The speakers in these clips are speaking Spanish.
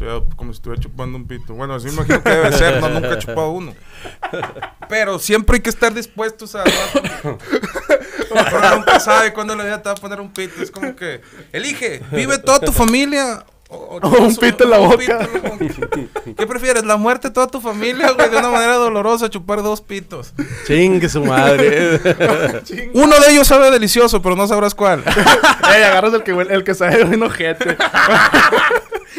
Estoy como si estuviera chupando un pito. Bueno, así me imagino que debe ser, no, nunca he chupado uno. Pero siempre hay que estar dispuestos a... Nunca sabe cuándo la vida te va a poner un pito. Es como que, elige, vive toda tu familia o, O un pito en la un boca. pito. ¿Qué prefieres? ¿La muerte de toda tu familia, güey? De una manera dolorosa, chupar dos pitos. Chingue su madre. Uno de ellos sabe delicioso, pero no sabrás cuál. Ey, agarras el que, el que sabe bien ojete.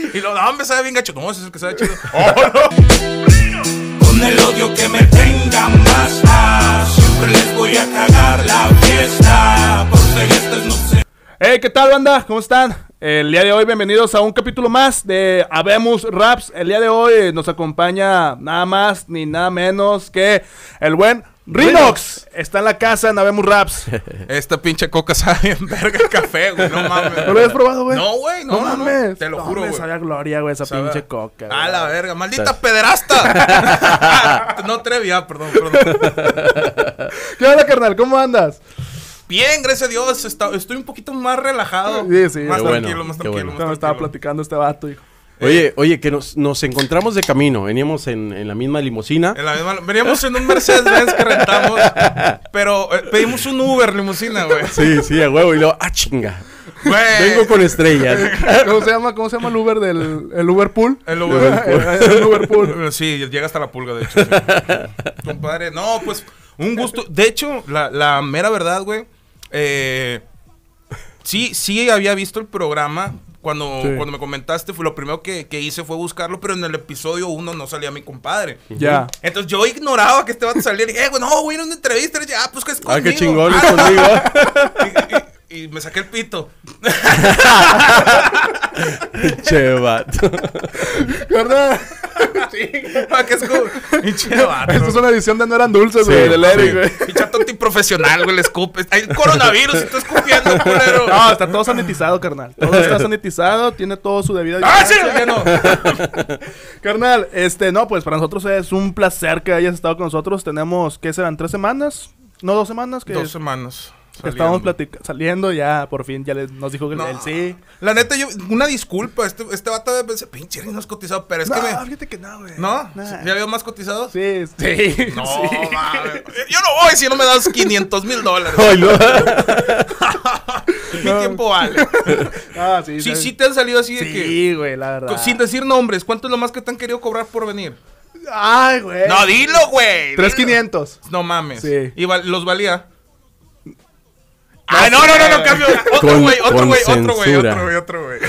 Y lo, no, hombre, sabe bien gacho. No, ese es el que sabe chido. Con el odio que me tengan basta Siempre les voy a cagar la fiesta Por celestes no sé Hey, ¿qué tal, banda? ¿Cómo están? El día de hoy, bienvenidos a un capítulo más de Habemos Raps. El día de hoy nos acompaña nada más ni nada menos que el buen Rinox. Está en la casa en Habemos Raps. Esta pinche coca sabe bien verga el café, güey. No mames. ¿No lo habías probado, güey? No, güey, no, no, no. mames. Te lo No, juro, me güey. sabe a gloria, güey, esa Sabe- pinche coca. A güey. la verga, maldita pederasta. no Trevi, ah, perdón, perdón. ¿Qué onda, carnal? ¿Cómo andas? Bien, gracias a Dios. está- estoy un poquito más relajado. Sí, sí. Más tranquilo, bueno, más tranquilo. bueno. más estaba platicando este vato, hijo. Oye, oye, que nos, nos encontramos de camino. Veníamos en, en la misma limusina. En la misma- veníamos en un Mercedes-Benz que rentamos, pero eh, pedimos un Uber limusina, güey. Sí, sí, a huevo. Y luego, ah, chinga. Güey. Vengo con estrellas. ¿Cómo se llama? ¿Cómo se llama el Uber del el Uber Pool? El Uber. el Uber Pool. Sí, llega hasta la pulga, de hecho. sí. Compadre, no, pues, un gusto. De hecho, la, la mera verdad, güey. eh, sí, sí había visto el programa. Cuando, Sí. cuando me comentaste, fue lo primero que, que hice fue buscarlo, pero en el episodio 1 no salía mi compadre. Ya. Entonces yo ignoraba que este vato saliera y dije, eh, güey, no, güey, era una entrevista. Y dije, ah, pues que es Ah, conmigo. qué chingón es Ah, conmigo. y, y- y me saqué el pito. che, vato. Ah, que es como... Esto es una edición de No eran dulces, Sí, güey, del sí. Eric, güey. Pinche vato antiprofesional, güey, le escupes. Hay coronavirus y tú escupiendo, culero. No, está todo sanitizado, carnal. Todo está sanitizado, tiene todo su debida ¡Ah, sí! Ya no. Carnal, este, no, pues para nosotros es un placer que hayas estado con nosotros. Tenemos, ¿qué serán? ¿Tres semanas? No, dos semanas que, Dos semanas. Estábamos saliendo. platica- saliendo. Ya, por fin, ya le- nos dijo que No. él sí. La neta, yo, una disculpa. Este, este vato de pensar, pinche no es cotizado, pero es no, que me. fíjate que no, güey. ¿No? Nah. ¿Ya había más cotizados? Sí, sí. No, sí. Yo no voy si no me das 500 mil dólares. Ay, no. Mi tiempo vale. Ah, sí, Sí, sí te han salido así de que. Sí, güey, la verdad. Sin decir nombres, ¿cuánto es lo más que te han querido cobrar por venir? Ay, güey. No, dilo, güey. Tres dilo. quinientos. No mames. Sí. ¿Y los valía? Ay, no, no, no, no, cambio. Otro Con- güey, otro güey, otro güey, otro güey, otro güey.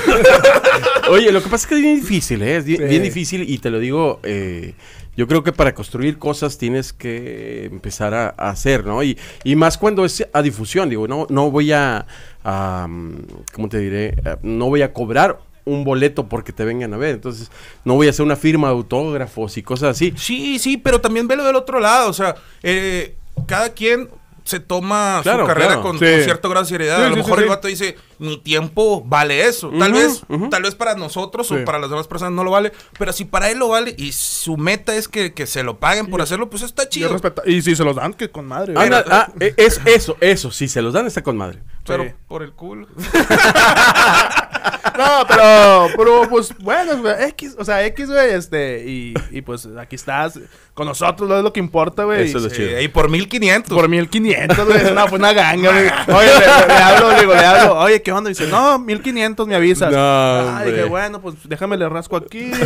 Oye, lo que pasa es que es bien difícil, ¿eh? Es bien, Sí. bien difícil y te lo digo, eh, yo creo que para construir cosas tienes que empezar a, a hacer, ¿no? Y, y más cuando es a difusión, digo, no, no voy a, a, mm, ¿cómo te diré? Eh, No voy a cobrar un boleto porque te vengan a ver, entonces no voy a hacer una firma de autógrafos y cosas así. Sí, sí, pero también velo del otro lado. O sea, eh, cada quien se toma Claro, su carrera claro. con, Sí. con cierto grado de seriedad. Sí, a lo sí, mejor sí, el sí. vato dice, mi tiempo vale eso. Tal vez, tal vez para nosotros Sí. o para las demás personas no lo vale. Pero si para él lo vale y su meta es que, que se lo paguen por hacerlo, pues está Yo chido. respeto- Y si se los dan, que con madre. ah, eh, es eso, eso, si se los dan está con madre. Pero Sí. por el culo. No, pero, pero pues bueno, güey, X, o sea, X, güey, este, y, y pues aquí estás con nosotros, lo es lo que importa, güey. Eso es lo Sí, chido. y por 1500. Por 1500, güey, no, fue una ganga, güey. Oye, le, le- le hablo, digo, le hablo, oye, ¿qué onda? Dice, no, 1500 me avisas. No, Ah, hombre. dije, bueno, pues déjame le rasco aquí.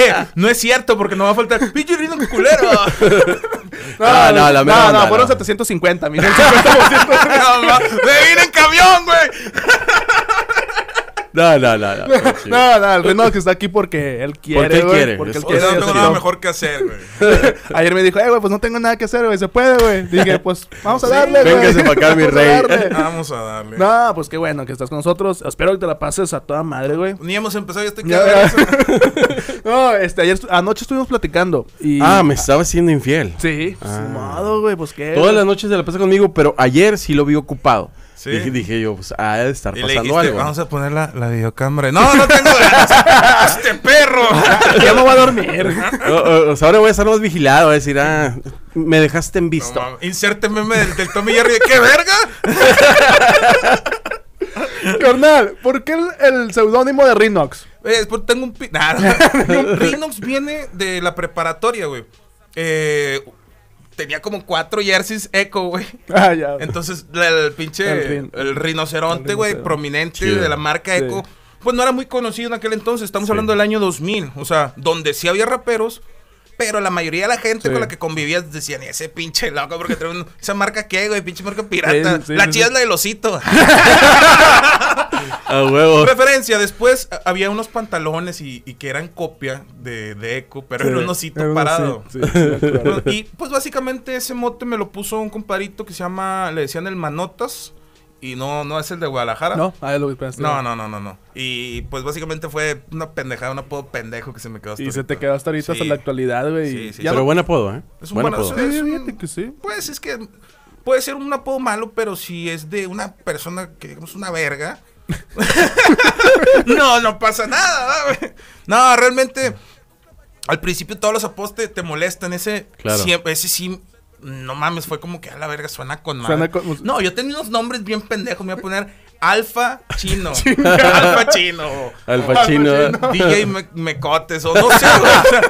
Eh, no es cierto porque no va a faltar. Pinche rino culero. Ah, no, la mera no, onda, no, fueron no. 750, mira, el 50%. No, me vine en camión, güey. No, no, no, no. No, no, el Reno que está aquí porque él quiere, Porque él güey, quiere, Porque él quiere. no tengo nada mejor que hacer, güey. Ayer me dijo, eh, güey, pues no tengo nada que hacer, güey, se puede, güey. Dije, pues vamos a darle, güey. Véngase pa' acá, mi Vamos a rey. darle. Vamos a darle. No, pues qué bueno que estás con nosotros. Espero que te la pases a toda madre, güey. Ni hemos empezado, ya estoy cagado. No, este, ayer, anoche estuvimos platicando y... Ah, me estaba siendo infiel. Sí, pues, Ah. ni modo, güey, pues qué. Todas las noches se la pasa conmigo, pero ayer sí lo vi ocupado. Sí. Dije, dije yo, pues ha de estar Y pasando dijiste, algo. vamos a poner la, la videocámara. No, no tengo ganas. este perro. ya me voy a dormir. O- o- o sea, ahora voy a estar más vigilado, voy a decir, ah, me dejaste en No, visto. mames, inserte meme del, del Tommy Jerry. ¿Qué verga? Carnal, ¿por qué el, el seudónimo de Rinox? Eh, tengo un... Nah, no. Rinox viene de la preparatoria, güey. Eh, tenía como cuatro jerseys eco, güey. Ah, ya. Entonces, el pinche. El El, rin- rinoceronte, el güey, rinoceronte. prominente Chido. de la marca Sí. Eco. Pues no era muy conocido en aquel entonces. Estamos Sí. hablando del año 2000. O sea, donde sí había raperos. Pero la mayoría de la gente Sí. con la que convivías decían, ese pinche loco, porque trae un- esa marca qué, güey, pinche marca pirata. Sí, sí, la sí, chida sí. es la del osito. A huevo. Referencia, después había unos pantalones y, y que eran copia de, de Eco, pero era un osito Era un parado. osito, sí, sí, acuerdo. Y pues básicamente ese mote me lo puso un compadrito que se llama, le decían el Manotas. Y no, no es el de Guadalajara. No, ah, lo esperaste. No, no, no, no, no. Y pues básicamente fue una pendejada, un apodo pendejo que se me quedó hasta Y se te ahorita. quedó hasta ahorita, hasta Sí. la actualidad, güey. Sí, sí, Ya Pero no- buen apodo, ¿eh? Es un buen apodo. Sí, es un- que sí. Pues es que puede ser un apodo malo, pero si es de una persona que digamos una verga. no, no pasa nada. No, realmente al principio todos los apodos te, te molestan. Ese, Claro. siempre, ese sí, no mames, fue como que a la verga suena con Suena madre. con- No, yo tenía unos nombres bien pendejos. Me voy a poner Alfa Chino. Alfa Chino. Alfa chino. DJ Me- Mecotes o no sé, güey, o sea,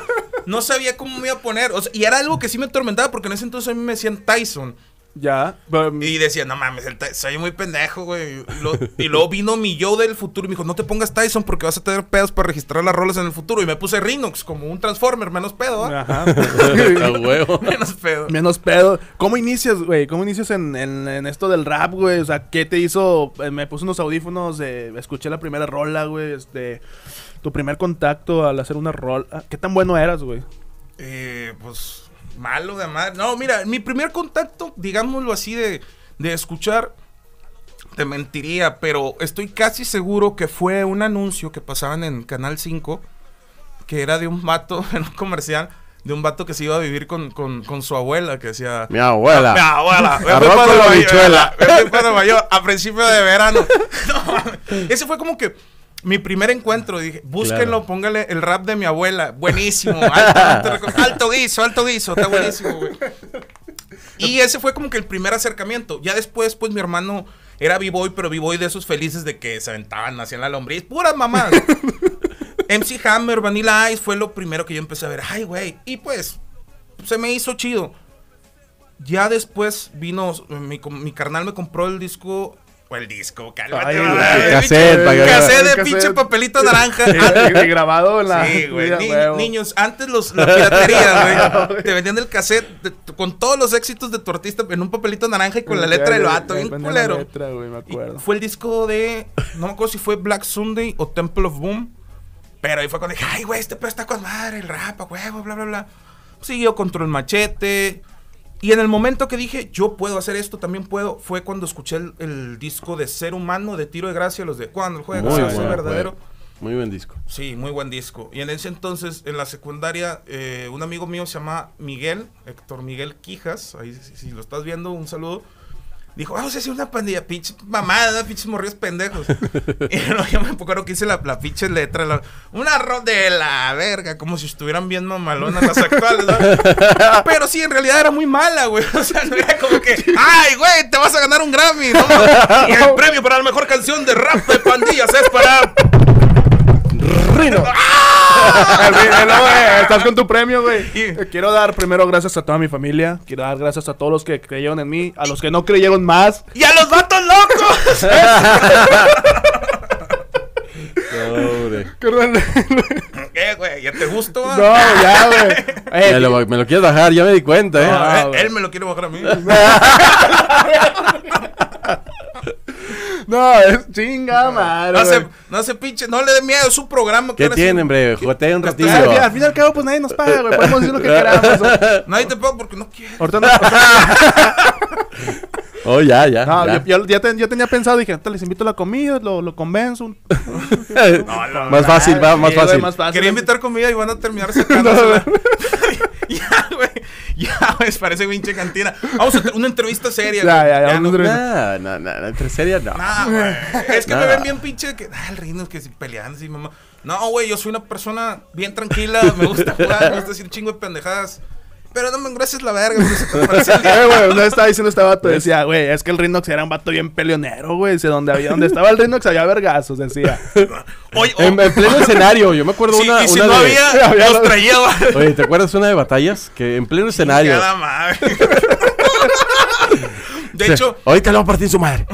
no sabía cómo me iba a poner. o sea, y era algo que sí me atormentaba porque en ese entonces a mí me decían Tyson. Ya. pero- Y decía, no mames, soy muy pendejo, güey. Y, lo- y luego vino mi yo del futuro y me dijo, no te pongas Tyson porque vas a tener pedos para registrar las rolas en el futuro. Y me puse Rhinox como un Transformer, menos pedo, ¿ah? Ajá. A huevo. Menos pedo. Menos pedo. ¿Cómo inicias, güey? ¿Cómo inicias en, en- en esto del rap, güey? O sea, ¿qué te hizo? Eh, me puse unos audífonos, eh, escuché la primera rola, güey. Este, tu primer contacto al hacer una rola. ¿Qué tan bueno eras, güey? Eh, pues malo de madre. No, mira, mi primer contacto, digámoslo así, de, de escuchar, te mentiría, pero estoy casi seguro que fue un anuncio que pasaban en Canal 5, que era de un vato en un comercial, de un vato que se iba a vivir con, con, con su abuela, que decía... Mi abuela. Mi abuela. para para a principio de verano. No, ese fue como que mi primer encuentro. Dije, búsquenlo, Claro. póngale el rap de mi abuela. Buenísimo. Alto, alto guiso, alto guiso. Está buenísimo, güey. Y ese fue como que el primer acercamiento. Ya después, pues mi hermano era b-boy, pero b-boy de esos felices de que se aventaban, hacían la lombriz. Puras mamás. MC Hammer, Vanilla Ice fue lo primero que yo empecé a ver. Ay, güey. Y pues, se me hizo chido. Ya después vino, mi carnal me compró el disco, el disco, cálmate, Ay, Cassette, pinche- de cassette. pinche papelito naranja. Y, y grabado en la. Sí, güey. Ni- niños, antes los, la piratería, güey. Te vendían el cassette de- con todos los éxitos de tu artista en un papelito naranja y con la letra del vato, bien culero. letra, güey, me Y acuerdo. fue el disco de. No me acuerdo si fue Black Sunday o Temple of Boom. Pero ahí fue cuando dije, ay, güey, este pedo está con madre, el rap, huevo, bla, bla, bla. Siguió Control Machete. Y en el momento que dije, yo puedo hacer esto, también puedo, fue cuando escuché el, el disco de Ser Humano de Tiro de Gracia, los de cuando el juego hace verdadero. Muy buen disco. Sí, muy buen disco. Y en ese entonces, en la secundaria, eh, un amigo mío se llama Miguel, Héctor Miguel Quijas, ahí si, si lo estás viendo, un saludo. Dijo, vamos a hacer una pandilla, pinche mamada, pinches morrillos pendejos. y no, yo me acuerdo que hice la, la pinche letra, la- una ro de la verga, como si estuvieran bien mamalonas las actuales, ¿no? Pero sí, en realidad era muy mala, güey. O sea, no era como que, ay, güey, te vas a ganar un Grammy, ¿no? Y el premio para la mejor canción de rap de pandillas es para Rino. Güey, Estás con tu premio, güey. Eh, Quiero dar primero gracias a toda mi familia. Quiero dar gracias a todos los que creyeron en mí. A los que no creyeron más. ¡Y a los vatos locos! ¿Qué, güey? ¿Ya te gustó? No, ya, güey. Eh, Me lo, me lo quieres bajar, ya me di cuenta, ¿eh? No, Ah, él, güey. él me lo quiere bajar a mí. No, es chinga, madre. No se, no se pinche, no le dé miedo, es su programa. ¿Qué ahora sí- tienen, hombre? Jotea un ratillo. Al, al fin y al cabo, pues nadie nos paga, güey. Podemos decir lo que queramos. Nadie te paga porque no quiere. Ahorita no. Oh, ya, ya. No, ya. yo, yo ya, ten- yo tenía pensado, dije, les invito a la comida, lo, lo convenzo. un- más fácil, va, más Sí, güey, fácil. más fácil. Quería invitar comida y van a terminar sacándosela. ya, güey. Ya, güey, parece pinche cantina. Vamos a una entrevista seria, Ya, güey. ya, ya, no, No, no, no, entre series no. Nah, güey. Es que me Nah. ven bien pinche que. Ah, el reino es que si peleando, sí, mamá. No, güey, yo soy una persona bien tranquila. Me gusta jugar, me gusta decir chingo de pendejadas. Pero no me engroses la verga. Eh, güey, una vez estaba diciendo este vato, decía, güey, es que el Rinox era un vato bien peleonero, güey. Dice, donde, había, donde estaba el Rinox había vergazos, decía. Oye, En, en pleno escenario, yo me acuerdo sí, una, y si una no de... había, había los traía. Oye, ¿te acuerdas una de batallas? Que en pleno escenario... Chingada madre. De o sea, hecho, Ahorita le voy a partir su madre.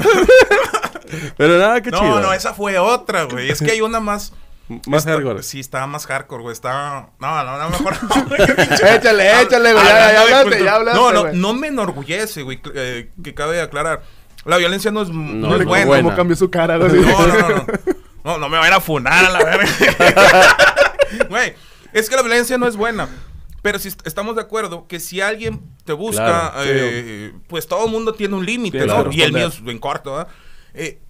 Pero nada, qué no, chido. no, esa fue otra, güey. Es que hay una más. Más hardcore. Sí, estaba más hardcore, güey. Estaba. No, no, no, mejor. Échale, échale, güey, ya- ya hablaste, ya hablaste, No, no, no me enorgullece, güey. eh, que cabe aclarar. La violencia no es, no No, es buena. buena. ¿Cómo cambió su cara? No, no, no, no. No, no me vayan a funar a la verga. Güey, es que la violencia no es buena. Pero si est- estamos de acuerdo que si alguien te busca, Claro, eh, pues todo el mundo tiene un límite, ¿no? Y el mío es en corto, ¿verdad? Eh,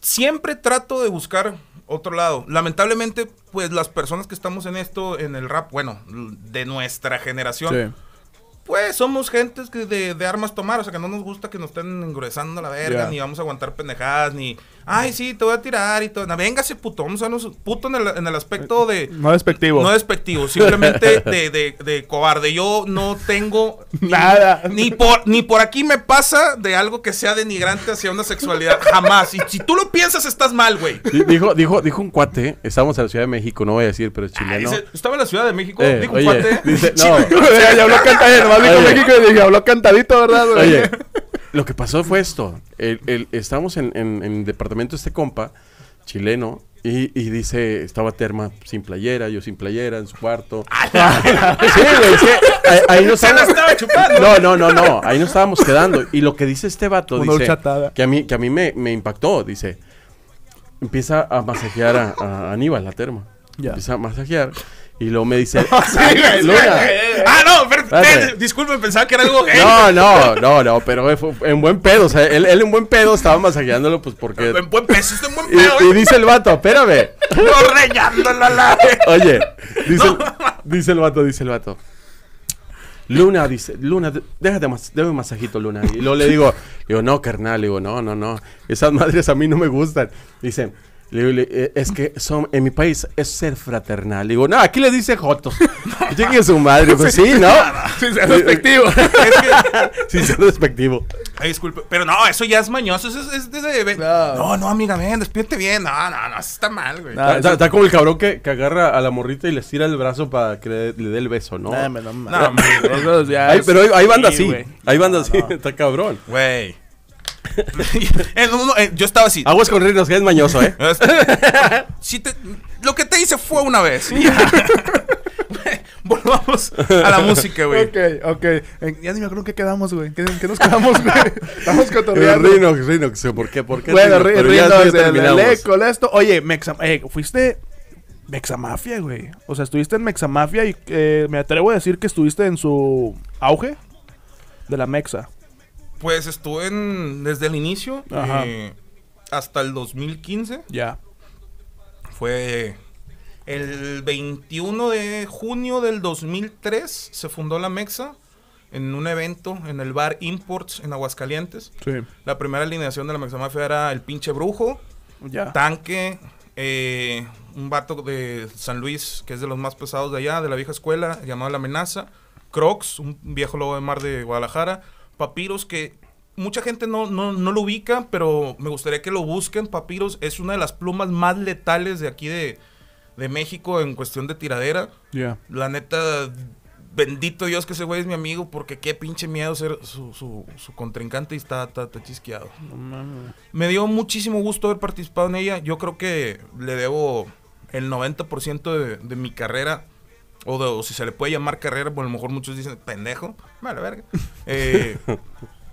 siempre trato de buscar otro lado. Lamentablemente, pues las personas que estamos en esto, en el rap, bueno, de nuestra generación, Sí. pues somos gentes que de, de armas tomar, o sea que no nos gusta que nos estén engruesando la verga, ni vamos a aguantar pendejadas, ni, ay, sí, te voy a tirar y todo. No, véngase, puto, vamos a vernos puto en el, en el aspecto de... No despectivo. No despectivo, simplemente de, de, de cobarde. Yo no tengo Nada. Ni por, ni por aquí me pasa de algo que sea denigrante hacia una sexualidad. Jamás. Y si tú lo piensas, estás mal, güey. Di- Dijo, dijo, dijo un cuate, estábamos en la Ciudad de México, no voy a decir, pero es Ah, chileno. dice, estaba en la Ciudad de México, Eh, dijo oye, un cuate. dice, no. ya, habló cantadito, nomás dijo Oye. México y dije, habló cantadito, ¿verdad? Oye, lo que pasó fue esto. El, el- estábamos en, en, en el departamento de este compa, chileno, y, y dice, estaba Terma sin playera, yo sin playera en su cuarto. sí, güey, que ahí, ahí no Se la estábamos... estaba chupando. No, no, no, no, ahí no estábamos quedando. Y lo que dice este vato, Una dice, que a mí, que a mí me, me impactó, dice, empieza a masajear a, a Aníbal, la Terma. Ya. Empieza a masajear. Y luego me dice, Luna. Ah, no, eh, disculpen, pensaba que era algo gay. No, no, no, no, pero en buen pedo, o sea, él, él en buen pedo estaba masajeándolo, pues porque... En buen está en buen pedo. y dice el vato, espérame. No rayándolo a la Oye, dice, el, dice el vato, dice el vato. Luna, dice, Luna, déjate más, déjame un masajito, Luna. Y luego le digo, digo, no, carnal, digo, no, no, no, esas madres a mí no me gustan. Dice, le digo, le- eh, es que son, en mi país es ser fraternal. Le digo, no, aquí le dice Jotos. Llegue su madre, pues sí, ¿no? Sin ser despectivo. Sin ser despectivo. ay, disculpe, pero no, eso ya es mañoso. Eso es, es de- de- No. No, no, amiga, ven, despídete bien. No, no, no, eso está mal, güey. No. Está, como el cabrón que, que agarra a la morrita y le estira el brazo para que le, le dé el beso, ¿no? No, me- no, No, Ay, es- pero hay, hay banda sí, así. güey. Hay banda No, así. no. Está cabrón. Güey. En uno- eh, yo estaba así. Aguas con rinos, que es mañoso, ¿eh? Si te- lo que te hice fue una vez. Volvamos a la música, güey. Ok, ok. Ya ni me acuerdo en qué quedamos, güey. ¿Qué, en qué nos quedamos, güey? Estamos El cotorreando. Rinox, Rinox. ¿Por qué? ¿Por qué? Bueno, Rinox? Rinox, el- el terminamos. eco, el esto. Oye, Mexa, eh, fuiste Mexamafia, güey. O sea, estuviste en Mexamafia y eh, me atrevo a decir que estuviste en su auge de la Mexa. Pues estuve en, desde el inicio Ajá. eh, hasta el 2015. Ya. Fue el 21 de junio del 2003 se fundó la Mexa en un evento en el bar Imports en Aguascalientes. Sí. La primera alineación de la Mexa Mafia era el pinche brujo. Tanque, eh, un vato de San Luis que es de los más pesados de allá, de la vieja escuela, llamado La Amenaza, Crocs, un viejo lobo de mar de Guadalajara, Papiros que mucha gente no, no, no lo ubica, pero me gustaría que lo busquen. Papiros es una de las plumas más letales de aquí de, de México en cuestión de tiradera. Ya. La neta, bendito Dios que ese güey es mi amigo, porque qué pinche miedo ser su, su, su contrincante y está, está, está chisqueado. Me dio muchísimo gusto haber participado en ella. Yo creo que le debo el 90% de, de mi carrera. O, de- o si se le puede llamar carrera, pues a lo mejor muchos dicen pendejo. Vale, verga. Eh,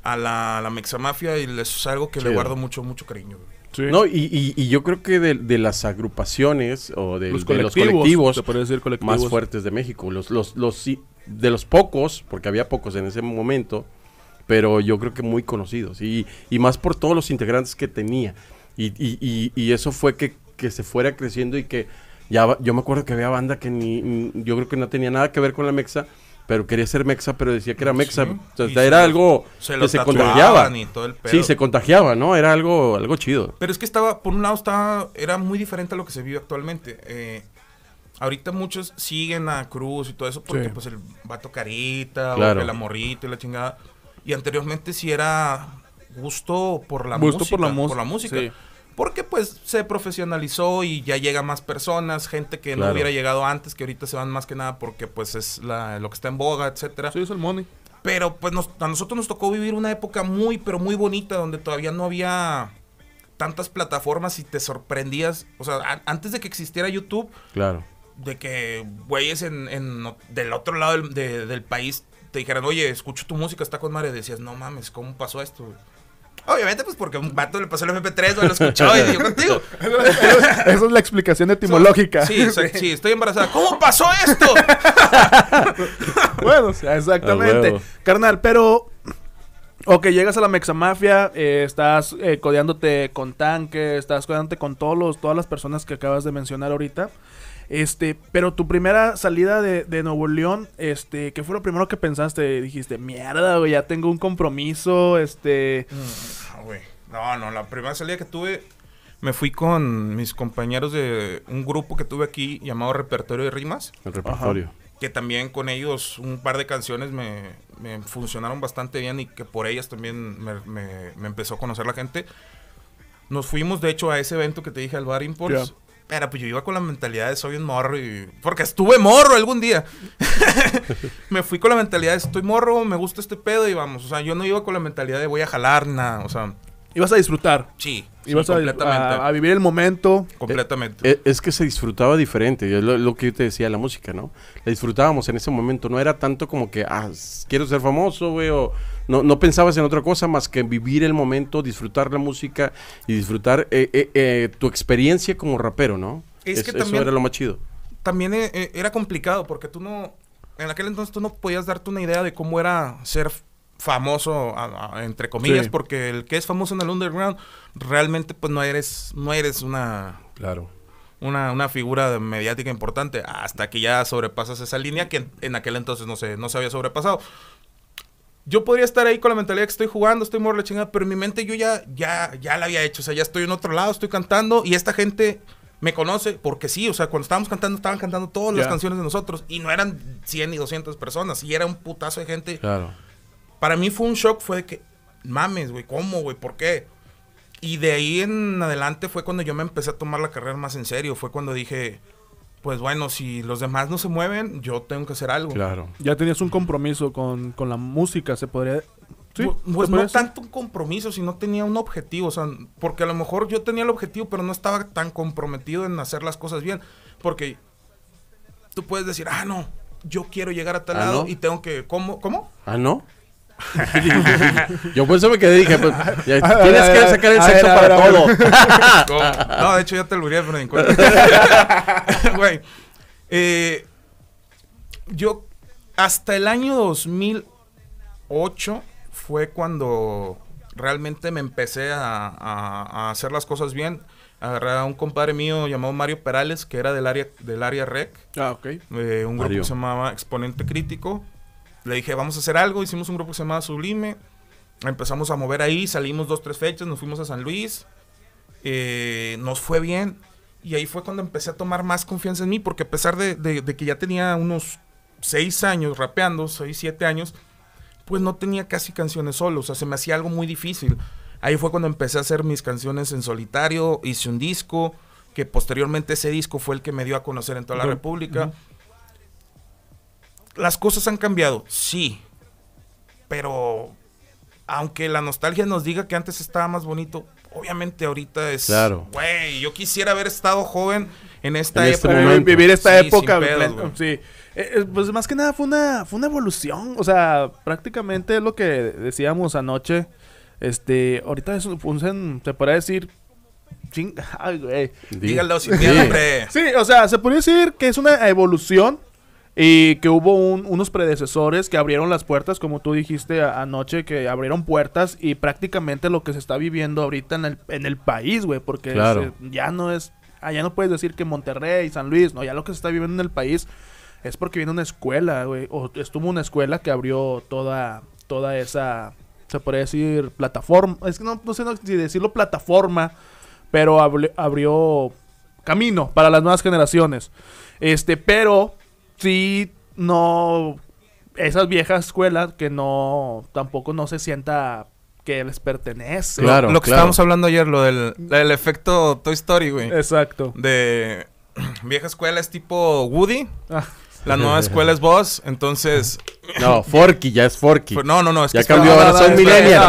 a la, la Mexamafia y eso es algo que le guardo mucho, mucho cariño. güey. Sí. No, y, y- y yo creo que de, de las agrupaciones o de los de los colectivos. colectivos decir más fuertes de México. Los, los, los, sí, de los pocos, porque había pocos en ese momento, pero yo creo que muy conocidos. Y, y más por todos los integrantes que tenía. Y, y- y- y eso fue que, que se fuera creciendo y que ya yo me acuerdo que había banda que ni, yo creo que no tenía nada que ver con la Mexa, pero quería ser Mexa, pero decía que era Mexa. Sí, O sea, era se algo se que se contagiaba. y todo el pedo. Sí, se contagiaba, ¿no? Era algo, algo chido. Pero es que estaba, por un lado, estaba, era muy diferente a lo que se vive actualmente. Eh, Ahorita muchos siguen a Cruz y todo eso porque Sí. pues el vato carita Claro. o la morrita y la chingada. Y anteriormente sí era gusto por la Gusto música. por la mus- música. sí. Porque pues se profesionalizó y ya llega más personas, gente que no hubiera llegado antes, que ahorita se van más que nada porque pues es la, lo que está en boga, etcétera. Sí, es el money. Pero pues nos- a nosotros nos tocó vivir una época muy, pero muy bonita, donde todavía no había tantas plataformas y te sorprendías. O sea, a- antes de que existiera YouTube, Claro. de que güeyes en, en del otro lado del, de- del país te dijeran, oye, escucho tu música, está con madre. Decías, no mames, ¿cómo pasó esto? güey?" Obviamente, pues porque un vato le pasó el MP3, güey, lo escuchó y dio contigo. Esa es la explicación etimológica. Sí, sí, estoy embarazada. ¿Cómo pasó esto? bueno, o sea, exactamente. Carnal, pero. Ok, llegas a la Mexamafia, eh, estás eh, codeándote con Tanque, estás codeándote con todos los, todas las personas que acabas de mencionar ahorita. Este, pero tu primera salida de, de Nuevo León, este, ¿qué fue lo primero que pensaste? Dijiste, mierda, güey, ya tengo un compromiso, este... No, güey. No, no, la primera salida que tuve, me fui con mis compañeros de un grupo que tuve aquí llamado Repertorio de Rimas, El repertorio. que también con ellos un par de canciones me, me funcionaron bastante bien y que por ellas también me, me- me empezó a conocer la gente. Nos fuimos, de hecho, a ese evento que te dije al Bar Impulse. Pero pues yo iba con la mentalidad de soy un morro y... Porque estuve morro algún día. me fui con la mentalidad de estoy morro, me gusta este pedo y vamos. O sea, yo no iba con la mentalidad de voy a jalar nada. O sea, Ibas a disfrutar, sí. sí, ibas a, completamente. a- a vivir el momento. completamente. Eh, Es que se disfrutaba diferente, es lo, lo que yo te decía, la música, ¿no? La disfrutábamos en ese momento, no era tanto como que, ah, quiero ser famoso, güey, o no, no pensabas en otra cosa más que vivir el momento, disfrutar la música y disfrutar eh, eh, eh, tu experiencia como rapero, ¿no? Es que eso también- era lo más chido. también eh, eh, era complicado porque tú no, en aquel entonces tú no podías darte una idea de cómo era ser famoso, a- a- entre comillas, Sí. porque el que es famoso en el underground, realmente pues no eres, no eres una, Claro. una, una figura mediática importante hasta que ya sobrepasas esa línea que en, en aquel entonces no se, no se había sobrepasado. Yo podría estar ahí con la mentalidad que estoy jugando, estoy morro la chingada, pero en mi mente yo ya, ya, ya la había hecho. O sea, ya estoy en otro lado, estoy cantando y esta gente me conoce porque sí. O sea, cuando estábamos cantando, estaban cantando todas las canciones de nosotros y no eran 100 ni 200 personas y era un putazo de gente. Claro. Para mí fue un shock, fue de que, mames, güey, ¿cómo, güey? ¿Por qué? Y de ahí en adelante fue cuando yo me empecé a tomar la carrera más en serio. Fue cuando dije, pues bueno, si los demás no se mueven, yo tengo que hacer algo. Claro. Ya tenías un compromiso con, con la música, se podría... Sí, Pu- ¿se Pues podría no tanto un compromiso, sino tenía un objetivo. O sea, porque a lo mejor yo tenía el objetivo, pero no estaba tan comprometido en hacer las cosas bien. Porque tú puedes decir, ah, no, yo quiero llegar a tal Ah, lado ¿no? y tengo que. ¿Cómo? ¿Cómo? ¿Ah, no? Yo por eso me quedé dije, pues, ya A ver, tienes a que ver, sacar el sexo para todo. No, de hecho ya te lo pero ni en cuenta. Güey. eh, yo, hasta el año 2008 fue cuando realmente me empecé a, a- a hacer las cosas bien. Agarré a un compadre mío llamado Mario Perales, que era del área, del área REC, Ah, ok. eh, un grupo que se llamaba Exponente Crítico. Le dije, vamos a hacer algo. Hicimos un grupo que se llamaba Sublime. Empezamos a mover ahí, salimos dos, tres fechas, nos fuimos a San Luis. Eh, nos fue bien. Y ahí fue cuando empecé a tomar más confianza en mí, porque a pesar de, de- de que ya tenía unos seis años rapeando, seis, siete años, pues no tenía casi canciones solo. O sea, se me hacía algo muy difícil. Ahí fue cuando empecé a hacer mis canciones en solitario, hice un disco, que posteriormente ese disco fue el que me dio a conocer en toda la República. Las cosas han cambiado, sí. Pero aunque la nostalgia nos diga que antes estaba más bonito, obviamente ahorita es. Claro. Güey, yo quisiera haber estado joven en esta En este época. momento. vivir esta Sí, época. pedos, sí. Eh, eh, pues más que nada fue una, fue una evolución. O sea, prácticamente es lo que decíamos anoche. Este, ahorita es un, un- se podría decir. ching- ay, güey. Dígalo sin Sí. Sí, o sea, se podría decir que es una evolución y que hubo un- unos predecesores que abrieron las puertas, como tú dijiste a- anoche, que abrieron puertas y prácticamente lo que se está viviendo ahorita en el, en el país, güey, porque Claro. se- ya no es, ah, ya no puedes decir que Monterrey, San Luis, no, ya lo que se está viviendo en el país es porque viene una escuela, güey, o estuvo una escuela que abrió toda, toda esa, se podría decir, plataforma, es que no, no sé si decirlo plataforma, pero abri- abrió camino para las nuevas generaciones. Este, pero sí no esas viejas escuelas que no tampoco no se sienta que les pertenece. Claro. lo que estábamos hablando ayer, lo del, del efecto Toy Story, güey. Exacto. De vieja escuela es tipo Woody, Ah, la nueva escuela es Buzz, entonces... No, Forky, ya es Forky. no, no, no, es que Ya cambió, ahora son millennials.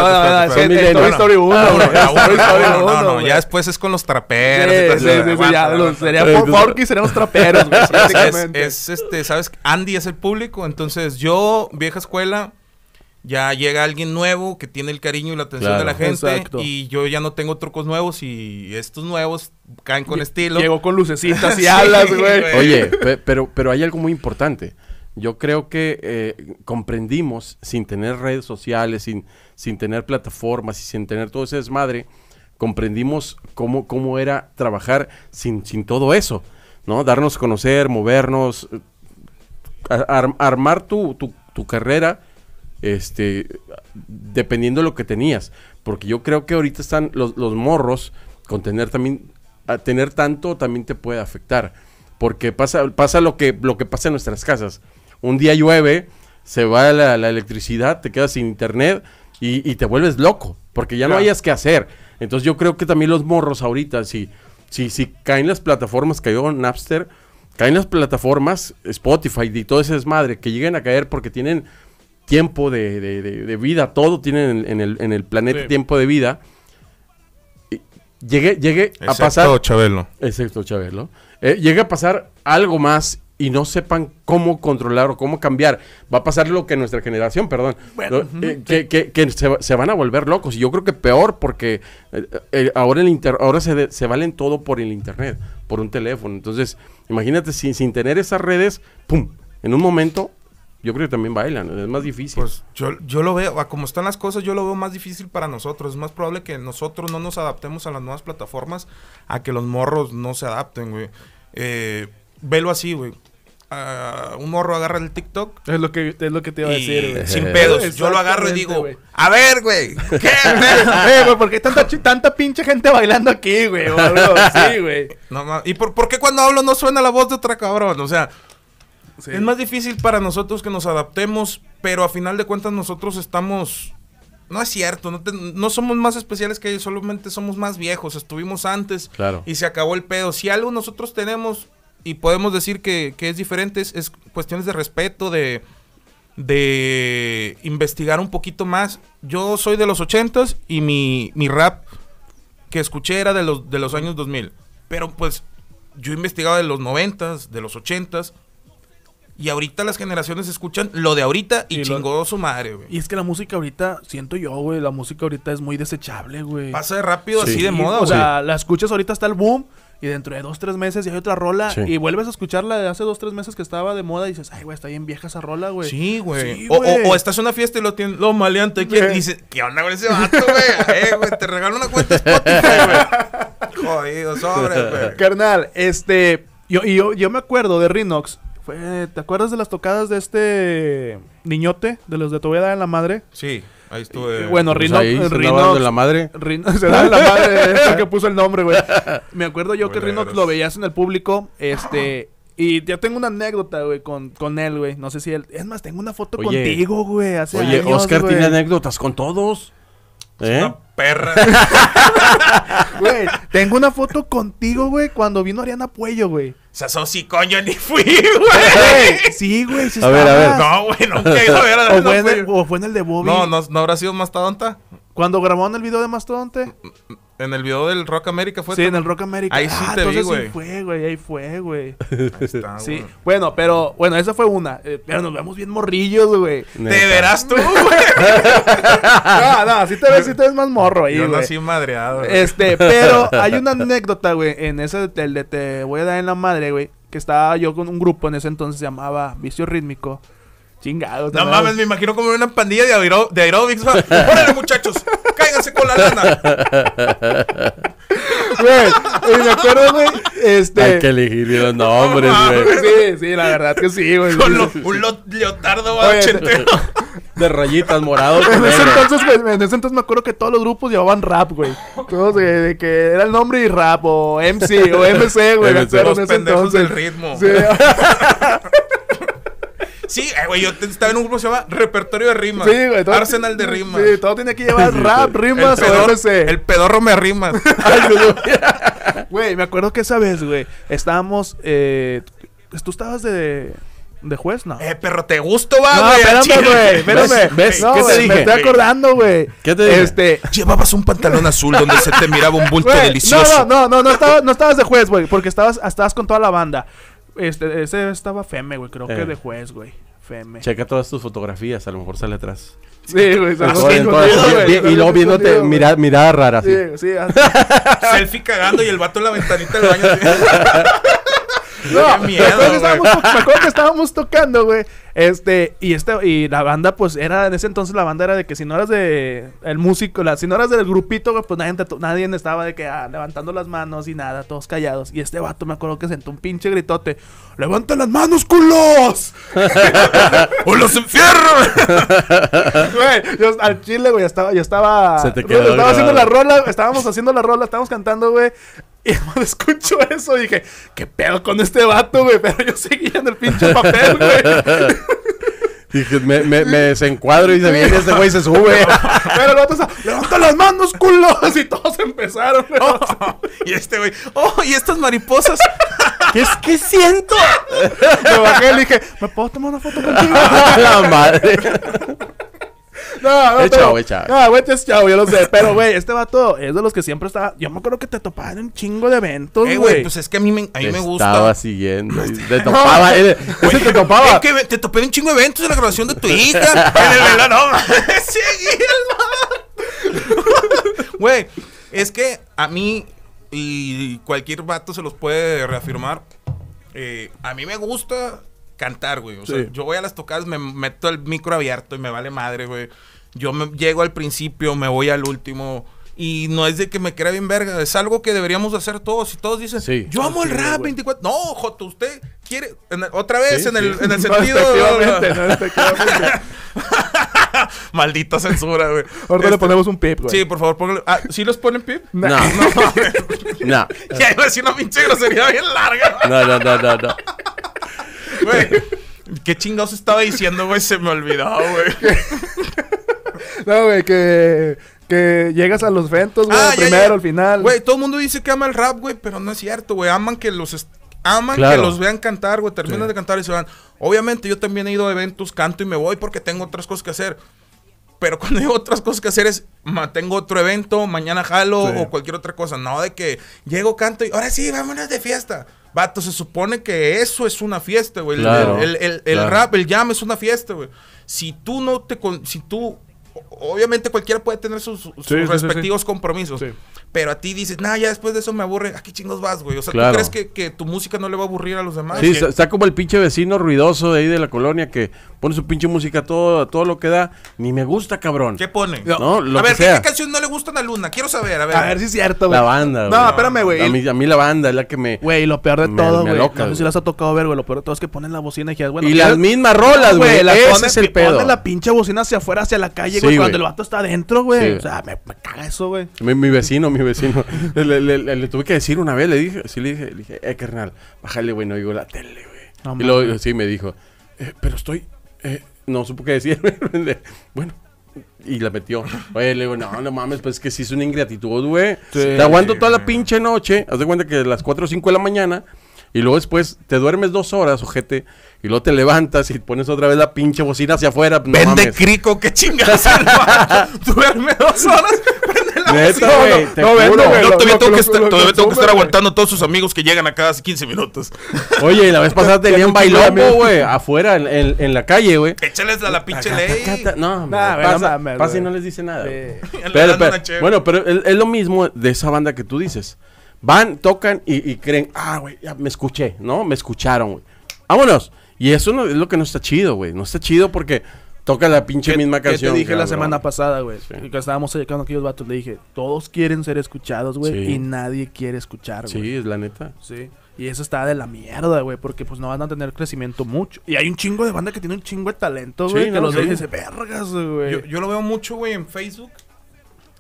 espérate, No, no, no, ya después es con los traperos. Sí, sí, ya, los- sería Forky, seríamos traperos, güey, Es, prácticamente. es, este, ¿sabes? Andy es el público, entonces yo, vieja escuela, ya llega alguien nuevo que tiene el cariño y la atención Claro. de la gente Exacto. y yo ya no tengo trucos nuevos y estos nuevos caen con estilo. Llegó con lucecitas y Sí, alas, güey. Oye, pe- pero, pero hay algo muy importante. Yo creo que eh, comprendimos, sin tener redes sociales, sin, sin tener plataformas y sin tener todo ese desmadre, comprendimos cómo, cómo era trabajar sin, sin todo eso, ¿no? Darnos a conocer, movernos, eh, ar- ar- armar tu, tu, tu carrera, este, dependiendo de lo que tenías. Porque yo creo que ahorita están los, los morros, con tener también, a tener tanto también te puede afectar. Porque pasa, pasa lo que, lo que pasa en nuestras casas. Un día llueve, se va la, la electricidad, te quedas sin internet y, y te vuelves loco. Porque ya no hayas que hacer. Entonces yo creo que también los morros ahorita, si, si, si caen las plataformas, cayó Napster, caen las plataformas, Spotify y todo ese desmadre, que lleguen a caer porque tienen tiempo de, de- de- de vida, todo tienen en, en el, en el planeta Sí. tiempo de vida. Y llegue a Excepto pasar... Chabelo. Excepto Chabelo. Eh, a pasar algo más y no sepan cómo controlar o cómo cambiar. Va a pasar lo que nuestra generación, perdón, Bueno, eh, que, que- que se, se van a volver locos. Y yo creo que peor porque eh, eh, ahora, el inter- ahora se, de- se valen todo por el internet, por un teléfono. Entonces, imagínate, sin, sin tener esas redes, ¡pum! En un momento, yo creo que también bailan. Es más difícil. Pues yo, yo lo veo, a como están las cosas, yo lo veo más difícil para nosotros. Es más probable que nosotros no nos adaptemos a las nuevas plataformas a que los morros no se adapten, güey. Eh, velo así, güey. Ah, un morro agarra el TikTok Es lo que, es lo que te iba a decir, güey. sin pedos. Yo lo agarro y digo, a ver, güey, ¿qué? Eh, güey, ¿por qué tanta, tanta pinche gente bailando aquí, güey? así, güey. No, ¿Y por, por qué cuando hablo no suena la voz de otra cabrón? O sea, Sí. es más difícil para nosotros que nos adaptemos, pero a final de cuentas nosotros estamos... No es cierto, no, te- no somos más especiales que ellos, solamente somos más viejos, estuvimos antes Claro. y se acabó el pedo. Si algo nosotros tenemos y podemos decir que, que es diferente, es, es cuestiones de respeto, de, de investigar un poquito más. Yo soy de los ochentas y mi, mi rap que escuché era de los, de los años 2000. Pero pues yo investigaba de los noventas, de los ochentas. Y ahorita las generaciones escuchan lo de ahorita y, Y lo- chingó su madre, güey. Y es que la música ahorita, siento yo, güey, la música ahorita es muy desechable, güey. Pasa de rápido Sí. así de Sí, moda, O güey. sea, la escuchas ahorita hasta el boom y dentro de dos, tres meses ya hay otra rola Sí. y vuelves a escucharla de hace dos, tres meses que estaba de moda y dices, ay, güey, está bien vieja esa rola, güey. Sí, güey. Sí, o, o, o estás en una fiesta y lo tienen, lo maleante. ¿quién? Güey. Dice, ¿qué onda con ese vato, güey? Eh, güey, te regalo una cuenta Spotify, güey. Jodido, sobre, güey. Carnal, este, yo, y yo, yo me acuerdo de Rinox. Fue, ¿Te acuerdas de las tocadas de este niñote? De los de Te voy a dar en la madre. Sí, ahí estuve. Bueno, Pues Rinox. ahí se andaba Rinox dando la madre. Se da en la madre de esto que puso el nombre, güey. Me acuerdo yo que. Rinox lo veías en el público, este... Y ya tengo una anécdota, güey, con, con él, güey. No sé si él... Es más, tengo una foto Oye. contigo, güey, hace Oye, años, Oscar güey. tiene anécdotas con todos. ¿Eh? Una perra. Güey, tengo una foto contigo, güey, cuando vino Ariana Puello, güey. O sea, sos coño, ni fui, güey. Sí, güey, sí A ver, a ver. No, güey, nunca he ido a ver a O fue, en no, el, fui. o fue en el de Bobby. no, no, no habrá sido Mastodonta. Cuando grabaron el video de Mastodonte. En el video del Rock América fue. Sí, en el Rock America. Ahí sí Ah, te vi, entonces güey. Sí fue, güey, ahí fue, güey. Ahí está, Sí, güey. bueno, pero, bueno, esa fue una. Eh, pero nos vemos bien morrillos, güey. Te verás tú, güey. No, no, sí te ves, sí te ves más morro ahí, Yo güey. nací madreado. güey. Este, pero hay una anécdota, güey, en ese del de Te voy a dar en la madre, güey, que estaba yo con un grupo en ese entonces, se llamaba Vicio Rítmico. Chingado. No mames, me imagino como una pandilla de, aeró- de aerobics. va. Órale, muchachos, cáiganse con la lana. Güey, me acuerdo, güey, este... Hay que elegir los nombres, güey. Sí, sí, la verdad que sí, güey. Con lo- un lo- leotardo Oye, ochentero. De rayitas morados. En ese, entonces, güey, en ese entonces me acuerdo que todos los grupos llevaban rap, güey. Todos de, de que era el nombre y rap, o MC, o MC, güey. Los en ese pendejos entonces. del ritmo. Sí. Sí, eh, güey, yo estaba en un grupo que se llama Repertorio de Rimas. Sí, güey. todo- Arsenal de Rimas. Sí, todo tenía que llevar rap, rimas el, o el pedorro me rimas. Güey, me acuerdo que esa vez, güey, estábamos. Eh, ¿Tú estabas de, de juez? No. eh, perro, ¿te gusto, va, no, güey? espérame, Al chile. güey. Espérame. ¿Ves? No, ¿Qué te güey, dije? Me estoy acordando, güey. ¿Qué te dije? Este. Llevabas un pantalón azul donde se te miraba un bulto delicioso. No, no, no, no, no, estabas, no estabas de juez, güey, porque estabas, estabas con toda la banda. Este, ese estaba Feme, güey, creo Eh. que de juez, güey. Feme. Checa todas tus fotografías, a lo mejor sale atrás. Sí, güey. Y luego viéndote escondido, güey. mira- mirada rara. así. Sí, sí. así. Selfie cagando y el vato en la ventanita del baño. No, miedo, me, acuerdo que estábamos, to- me acuerdo que estábamos tocando, güey. Este, y este, y la banda, pues, era, en ese entonces la banda era de que si no eras de el músico, la, si no eras del grupito, güey, pues nadie, nadie estaba de que ah, levantando las manos y nada, todos callados. Y este vato me acuerdo que sentó un pinche gritote. ¡Levanten las manos, culos! ¡O los enfierro! Güey, yo al chile, güey, estaba, yo estaba. Se te quedó estaba haciendo la rola, estábamos haciendo la rola, estábamos cantando, güey. Y cuando escucho eso, dije, ¿qué pedo con este vato, güey? Pero yo seguía en el pinche papel, güey. Dije, me, me, me desencuadro y se viene este güey y se sube. Pero el vato está, levanta las manos, culos. Y todos empezaron. güey. y este güey, ¡oh! ¿Y estas mariposas? ¿Qué, es, ¿Qué siento? Me bajé y le dije, ¿me puedo tomar una foto contigo? la madre. No, no, Es pero- chavo, es chavo. No, güey, es chavo, yo lo sé. Pero, güey, este vato es de los que siempre está. Yo me acuerdo que te topaban en un chingo de eventos, Eh, güey. pues es que a mí me, a mí Te me gusta. Estaba siguiendo. y Te topaba. él- ese te Es topaba. que te topé en un chingo de eventos en la grabación de tu hija. en el no, el Güey, es que a mí y cualquier vato se los puede reafirmar. eh, a mí me gusta cantar, güey. O sea, yo voy a las tocadas, me meto el micro abierto y me vale madre, güey. Yo me llego al principio, me voy al último. Y no es de que me crea bien verga, es algo que deberíamos hacer todos. Y todos dicen, Sí. yo amo el rap güey. 24. No, Joto, usted quiere. en otra vez, Sí, en, el, sí. en el No, sentido. efectivamente, no, efectivamente. Maldita censura, güey. Ahorita le Este, ponemos un pip, güey. Sí, por favor, póngale. Ah, ¿sí los ponen pip? No. No. No. ya iba a decir una pinche grosería bien larga. No, no, no, no, no. Güey. ¿Qué chingados estaba diciendo, güey? Se me olvidó, güey. No, güey, que, que llegas a los eventos, güey, Ah, primero, ya. al final. Güey, todo el mundo dice que ama el rap, güey, pero no es cierto, güey. Aman que los aman Claro. que los vean cantar, güey. Terminan de cantar y se van. Obviamente, yo también he ido a eventos, canto y me voy porque tengo otras cosas que hacer. Pero cuando digo otras cosas que hacer es, ma, tengo otro evento, mañana jalo Sí. o cualquier otra cosa. No de que llego, canto y ahora sí, vámonos de fiesta. Vato, se supone que eso es una fiesta, güey. El- Claro, el, el- el claro. rap, el jam es una fiesta, güey. Si tú no te... con- Si tú... Obviamente cualquiera puede tener sus, sus sí, sí, respectivos compromisos. Sí. Pero a ti dices, nah, ya después de eso me aburre. ¿A qué chingos vas, güey? O sea, Claro. ¿tú crees que, que tu música no le va a aburrir a los demás? Sí, está, está como el pinche vecino ruidoso de ahí de la colonia que pone su pinche música a todo, todo lo que da. Ni me gusta, cabrón. ¿Qué pone? No, lo a que ver, ¿qué, sea. qué canción no le gustan a Luna? Quiero saber, a ver. A ver si es cierto, güey. La banda, No, güey. espérame, güey. A mí, a mí la banda es la que me... Güey, lo peor de Me- todo, güey. no sé si las ha tocado ver, güey. Lo peor de todo es que ponen la bocina y dices, bueno. y las mismas rolas, güey. Ponen la pinche bocina hacia afuera, hacia la calle, Sí, cuando el vato está adentro, güey. Sí. O sea, me, me caga eso, güey. Mi, mi vecino, mi vecino. le, le- le- le tuve que decir una vez, le dije, sí le dije, le dije, eh, carnal, bájale, güey, no oigo la tele, güey. No y luego, sí, me dijo, "Eh, pero estoy, eh, no supo qué decir. bueno, y la metió. Oye, le digo, no, no mames, pues es que sí es una ingratitud, güey. Te aguanto toda la pinche noche, haz de cuenta que a las 4 o 5 de la mañana, y luego después te duermes dos horas, ojete, y luego te levantas y pones otra vez la pinche bocina hacia afuera. No Vende mames. crico, qué vato. Duerme dos horas. la Neta, güey, no, te no, Lo- todavía lo- tengo que lo- estar, lo todavía tengo que estar aguantando a todos sus amigos que llegan a cada 15 minutos. Oye, y la vez pasada tenían un bailongo, güey, afuera en, en- en la calle, güey. Échales a la pinche ley. No, no pasa, pasa y no les dice nada. Pero, pero- bueno, pero es, es lo mismo de esa banda que tú dices. Van, tocan y, y creen, ah, güey, ya me escuché, ¿no? Me escucharon, güey. Vámonos. Y eso no, es lo que no está chido, güey. No está chido porque Toca la pinche misma que canción. te dije la semana pasada, güey. Sí. Que estábamos llegando aquellos vatos. Le dije, todos quieren ser escuchados, güey. Sí. Y nadie quiere escuchar, güey. Sí, es la neta. Sí. Y eso está de la mierda, güey. Porque pues no van a tener crecimiento mucho. Y hay un chingo de banda que tiene un chingo de talento, Sí, güey. que no, los sí. y dice, vergas, güey. Yo, yo lo veo mucho, güey, en Facebook.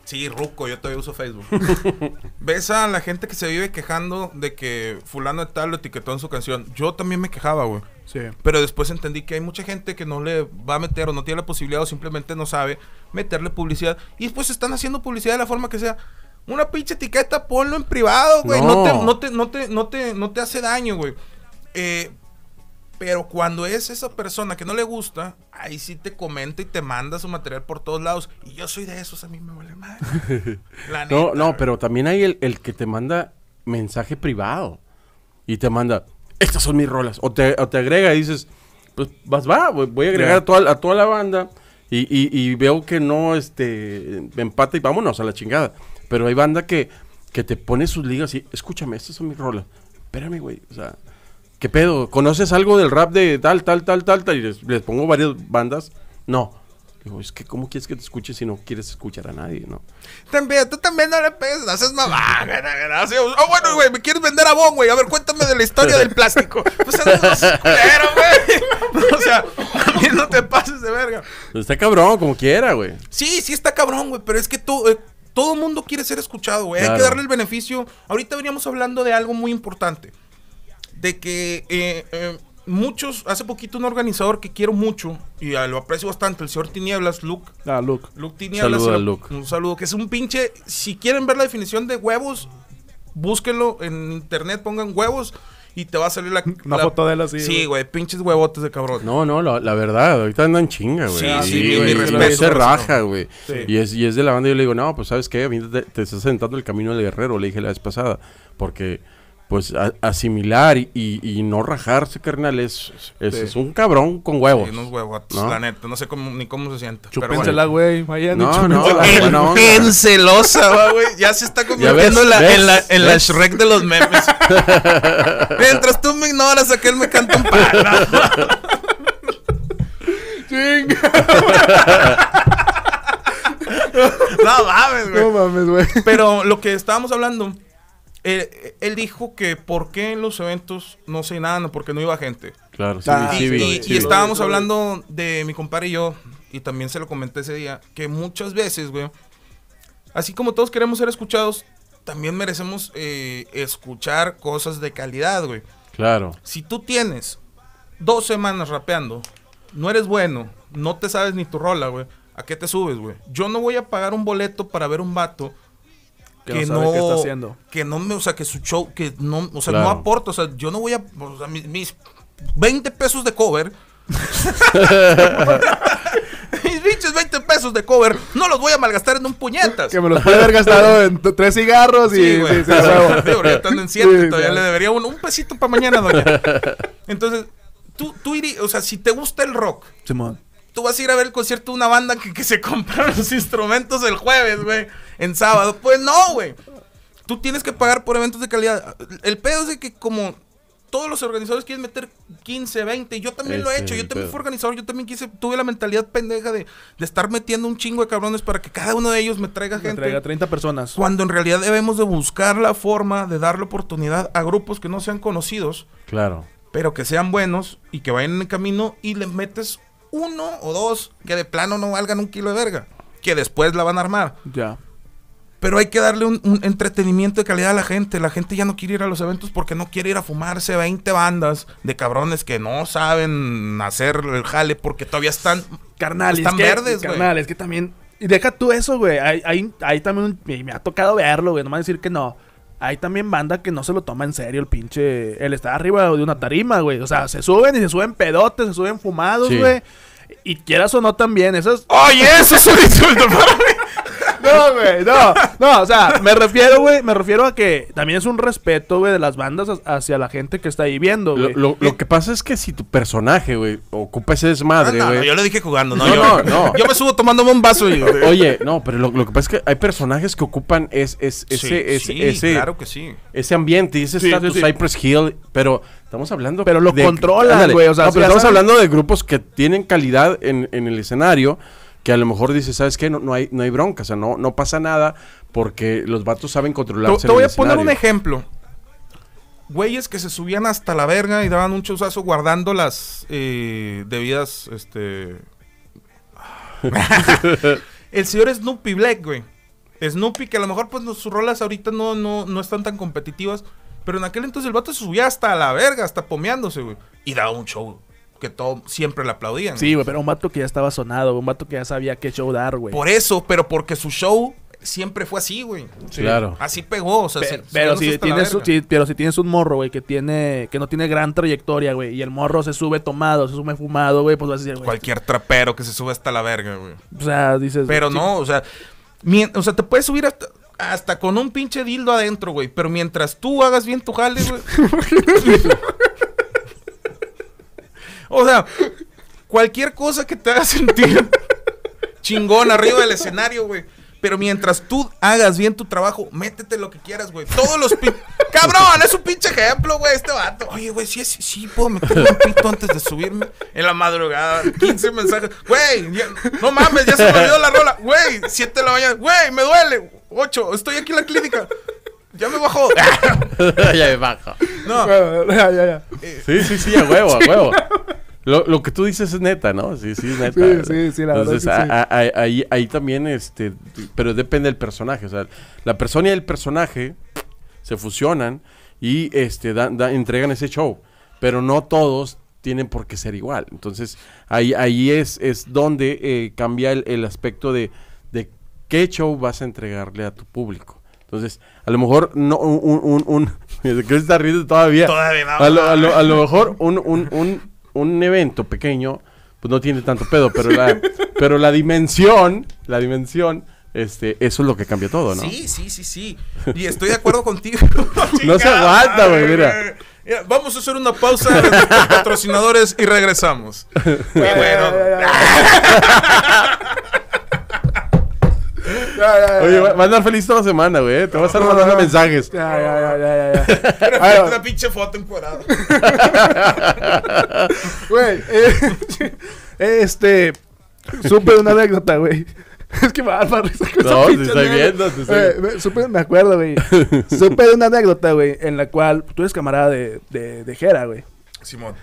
Sí, ruco, yo todavía uso Facebook. Ves a la gente que se vive quejando de que fulano de tal lo etiquetó en su canción. Yo también me quejaba, güey. Sí. Pero después entendí que hay mucha gente que no le va a meter o no tiene la posibilidad o simplemente no sabe meterle publicidad. Y después están haciendo publicidad de la forma que sea. Una pinche etiqueta, ponlo en privado, güey. No. No. te, no, te, no, te, no, te, no te hace daño, güey. Eh, pero cuando es esa persona que no le gusta, ahí sí te comenta y te manda su material por todos lados. Y yo soy de esos, a mí me vale. La No, no, pero también hay el, el que te manda mensaje privado. Y te manda, estas son mis rolas. O te, o te agrega y dices, pues vas, va, voy voy a agregar a, toda, a toda la banda. Y, y- y veo que no este, empata y vámonos a la chingada. Pero hay banda que, que te pone sus ligas y, escúchame, estas son mis rolas. Espérame, güey. O sea, ¿qué pedo? ¿Conoces algo del rap de tal, tal, tal, tal, tal? Y les, les pongo varias bandas. No. Digo, es que, ¿cómo quieres que te escuche si no quieres escuchar a nadie, no? También, tú también no le pegues, no haces mamá, gracias. Oh, bueno, güey, me quieres vender a Bon, güey. A ver, cuéntame de la historia del plástico. Pues eres güey. O sea, también no te pases de verga. Está cabrón, como quiera, güey. Sí, sí está cabrón, güey, pero es que todo, eh, todo mundo quiere ser escuchado, güey. Hay que darle el beneficio. Ahorita veníamos hablando de algo muy importante. De que eh, eh, muchos, hace poquito un organizador que quiero mucho y ah, lo aprecio bastante, el señor Tinieblas, Luke. Ah, Luke. Luke Tinieblas. Saludo se a lo- Luke. Un saludo, que es un pinche. Si quieren ver la definición de huevos, búsquenlo en internet, pongan huevos y te va a salir la. Una la- foto de él así, Sí, güey. pinches huevotes de cabrón. No, no, la, la verdad, ahorita andan chinga, güey. Sí, sí, y- mi y respeto, se raja, güey. Sí. Y, es, y es de la banda, yo le digo, no, pues, ¿sabes qué? A mí te, te estás sentando el camino del guerrero, le dije la vez pasada. Porque, pues, a- asimilar y, y- no rajarse, carnal, es, es, Sí. es un cabrón con huevos. Sí, unos huevotes, ¿No? la neta. No sé cómo, ni cómo se siente. Chúpensela, güey. Vayan No, no. Bien celosa, va, güey. Ya se está convirtiendo en la, ves, en la, en la ves. Shrek de los memes. Mientras tú me ignoras, aquel me canta un palo. no mames, güey. No mames, güey. Pero lo que estábamos hablando, él dijo que por qué en los eventos no se nada, porque no iba gente. Claro, sí, Ah, sí, Y, vi, y- sí y estábamos hablando de mi compadre y yo, y también se lo comenté ese día, que muchas veces, güey, así como todos queremos ser escuchados, también merecemos eh, escuchar cosas de calidad, güey. Claro. Si tú tienes dos semanas rapeando, no eres bueno, no te sabes ni tu rola, güey, ¿a qué te subes, güey? Yo no voy a pagar un boleto para ver un vato Que no sabe qué está haciendo. que no me, o sea, que su show, que no, o sea, Claro. no aporta, o sea, yo no voy a, o sea, mis, mis 20 pesos de cover, mis pinches 20 pesos de cover, no los voy a malgastar en un puñetas. Que me los puede haber gastado en tres cigarros y... Sí, güey. sí, sí, a huevo. Sí, porque ya están en siete, todavía le debería un, un pesito para mañana, doña. Entonces, tú, tú irías, o sea, si te gusta el rock, Simón. Tú vas a ir a ver el concierto de una banda que, que se compraron los instrumentos el jueves, güey, en sábado. Pues no, güey. Tú tienes que pagar por eventos de calidad. El pedo es de que como todos los organizadores quieren meter 15, 20, yo también lo he hecho, yo también fui organizador, yo también quise, tuve la mentalidad pendeja de, de estar metiendo un chingo de cabrones para que cada uno de ellos me traiga Me gente. traiga 30 personas. Cuando en realidad debemos de buscar la forma de darle oportunidad a grupos que no sean conocidos, Claro. pero que sean buenos y que vayan en el camino y le metes uno o dos que de plano no valgan un kilo de verga, que después la van a armar. Ya. Pero hay que darle un, un entretenimiento de calidad a la gente. La gente ya no quiere ir a los eventos porque no quiere ir a fumarse 20 bandas de cabrones que no saben hacer el jale porque todavía están Carnal, están es que, verdes, güey. Carnal, es que también... Y deja tú eso, güey. Hay, hay, hay también... y me ha tocado verlo, güey. No me a decir que no. Hay también banda que no se lo toma en serio el pinche... El estar arriba de una tarima, güey. O sea, se suben y se suben pedotes, se suben fumados, Sí. Y quieras o no también, esas... ¡Oye, eso es un insulto para mí! No, güey, no. No, o sea, me refiero, güey, me refiero a que también es un respeto, güey, de las bandas ha- hacia la gente que está ahí viendo, Lo, güey. lo- lo que pasa es que si tu personaje, güey, ocupa ese desmadre, Ah, no, güey. no, yo lo dije jugando, no, No, yo, no, no. yo me subo tomándome un vaso y... Oye, no, pero lo, lo que pasa es que hay personajes que ocupan es, es- ese, Sí, ese, sí, ese, claro que sí. ese ambiente y ese Sí, status sí, sí. Cypress Hill, pero estamos hablando Pero lo controlan, ándale. güey, o sea, No, pero estamos saben- hablando de grupos que tienen calidad en, en el escenario, que a lo mejor dices, ¿sabes qué? No, no hay, no hay bronca, o sea, no, no pasa nada porque los vatos saben controlarse te voy a poner un ejemplo. Güeyes que se subían hasta la verga y daban un chuzazo guardando las eh, debidas, este... El señor Snoopy Black, güey. Snoopy, que a lo mejor pues sus rolas ahorita no, no, no están tan competitivas. Pero en aquel entonces el vato se subía hasta la verga, hasta pomeándose, güey. Y daba un show que todo siempre le aplaudían. Sí, güey, pero un vato que ya estaba sonado, un vato que ya sabía qué show dar, güey. Por eso, pero porque su show siempre fue así, güey. Claro. Así pegó, o sea, Pe- se- pero si tienes, sí, pero si tienes un morro, güey, que tiene, que no tiene gran trayectoria, güey, y el morro se sube tomado, se sube fumado, güey, pues vas a decir, güey. Cualquier trapero que se sube hasta la verga, güey. O sea, dices. Pero sí, no, o sea, o sea, te puedes subir hasta, hasta con un pinche dildo adentro, güey. Pero mientras tú hagas bien tu jale, güey. o sea, cualquier cosa que te haga sentir chingón arriba del escenario, güey. Pero mientras tú hagas bien tu trabajo, métete lo que quieras, güey. Todos los pin... ¡Cabrón! Es un pinche ejemplo, güey, este vato. Oye, güey, sí, sí, sí, puedo meterme un pito antes de subirme. En la madrugada, 15 mensajes. Güey, ya- no mames, ya se me olvidó la rola. Güey, 7 de la mañana. Güey, me duele. 8, estoy aquí en la clínica. Ya me bajó. ya me bajo. No, ya, ya, ya. Sí, sí, sí, a huevo, a huevo. Lo, lo que tú dices es neta, ¿no? Sí, sí, es neta. Sí, sí, sí, la verdad Entonces, sí. a- a- ahí, ahí también, este, pero depende del personaje. O sea, la persona y el personaje se fusionan y este, dan- dan- entregan ese show. Pero no todos tienen por qué ser igual. Entonces, ahí, ahí es, es donde eh, cambia el, el aspecto de, de qué show vas a entregarle a tu público. Entonces, a lo mejor no un... un, un, un ¿Qué se está riendo todavía? Todavía. A lo, a lo- a lo mejor un, un, un, un evento pequeño, pues no tiene tanto pedo, pero la, pero la dimensión, la dimensión, este, eso es lo que cambia todo, ¿no? Sí, sí, sí, sí. Y estoy de acuerdo contigo. No se aguanta, güey, mira. Mira, Vamos a hacer una pausa de patrocinadores y regresamos. Bueno, Ya. Oye, va va a andar feliz toda la semana, güey. ¿eh? Te vas a estar mandando mensajes. Ya, ya, ya, ya, ya, pero Ay, una pinche foto encuadrada. Güey, eh, este. Supe de una anécdota, güey. Es que me va a dar risa con No, te estoy viendo, te estoy Eh, viendo. me- supe, me acuerdo, güey. Supe de una anécdota, güey, en la cual tú eres camarada de, de, de Jera, güey. Simón.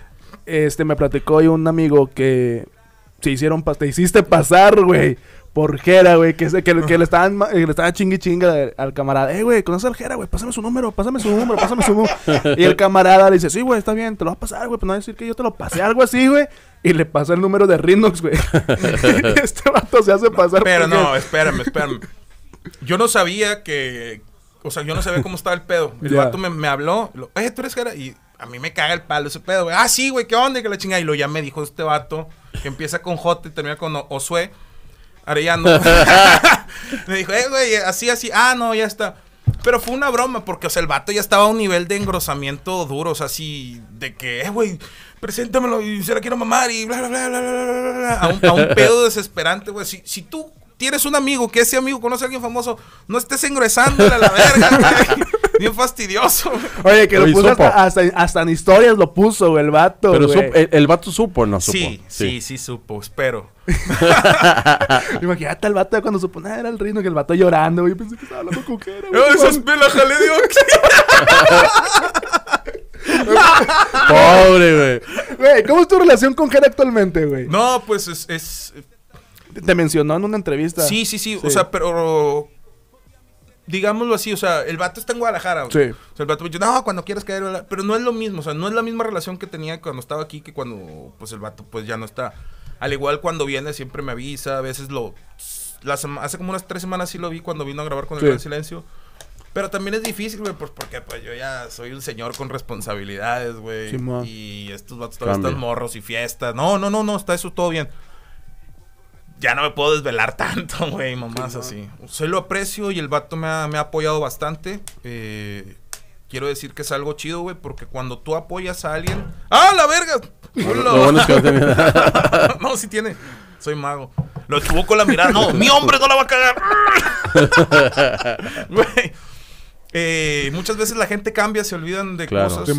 Este, me platicó hoy un amigo que se hicieron, pas- te hiciste pasar, güey. Por Jera, güey, que, que, que le estaban, eh, le estaban chingui chinga al camarada. Eh, güey, ¿conoces al Jera, güey? Pásame su número, pásame su número, pásame su número. y el camarada le dice, sí, güey, está bien, te lo va a pasar, güey, pero no va a decir que yo te lo pasé, algo así, güey. Y le pasó el número de Rinox, güey. este vato se hace pasar Pero por no, espérame, espérame. Yo no sabía que. O sea, yo no sabía cómo estaba el pedo. El Ya. vato me, me habló. Lo, Oye, tú eres Jera. Y a mí me caga el palo ese pedo, güey. Ah, sí, güey, ¿qué onda? Y Que la chingada. Y lo ya me dijo este vato que empieza con J y termina con Osue. Arellano. me dijo, eh, güey, así, así. Ah, no, ya está. Pero fue una broma, porque, o sea, el vato ya estaba a un nivel de engrosamiento duro, o sea, así, de que, eh, güey, preséntamelo y se la quiero mamar y bla, bla, bla, bla, bla, bla, a un, a un pedo desesperante, güey. Si, si tú tienes un amigo que ese amigo conoce a alguien famoso, no estés engresándole a la verga, güey. Bien fastidioso. Oye, que lo Oye, puso hasta, hasta, hasta en historias lo puso, güey, el vato, Pero güey. supo- el, el vato supo o no supo. Sí, sí, sí, supo, espero. Imagínate al vato cuando supo, nada, era el Rino, que el vato llorando, güey. Yo pensé que estaba hablando con Jera, güey. Pelas, jale de Pobre, güey. Güey, ¿cómo es tu relación con Jera actualmente, güey? No, pues es, es Te mencionó en una entrevista. Sí, sí, sí, Sí. O sea, pero. Digámoslo así, o sea, el vato está en Guadalajara. Sí. O sea, el vato me dice, no, cuando quieras caer. bla". Pero no es lo mismo, o sea, no es la misma relación que tenía cuando estaba aquí que cuando, pues, el vato, pues, ya no está. Al igual cuando viene siempre me avisa, a veces lo... la hace como unas tres semanas sí lo vi cuando vino a grabar con Sí. el Gran Silencio. Pero también es difícil, güey, pues, porque pues yo ya soy un señor con responsabilidades, güey. Simón. y estos vatos todavía Cambia. están morros y fiestas. No, no, no, no, está eso todo bien ya no me puedo desvelar tanto, güey, mamás así. Se lo aprecio y el vato me ha, me ha apoyado bastante. Eh, quiero decir que es algo chido, güey, porque cuando tú apoyas a alguien... ¡Ah, la verga! Lo, lo bueno es que no no, sí tiene. Soy mago. Lo estuvo con la mirada. No, mi hombre no la va a cagar. Güey. Eh, muchas veces la gente cambia, se olvidan de Claro. cosas.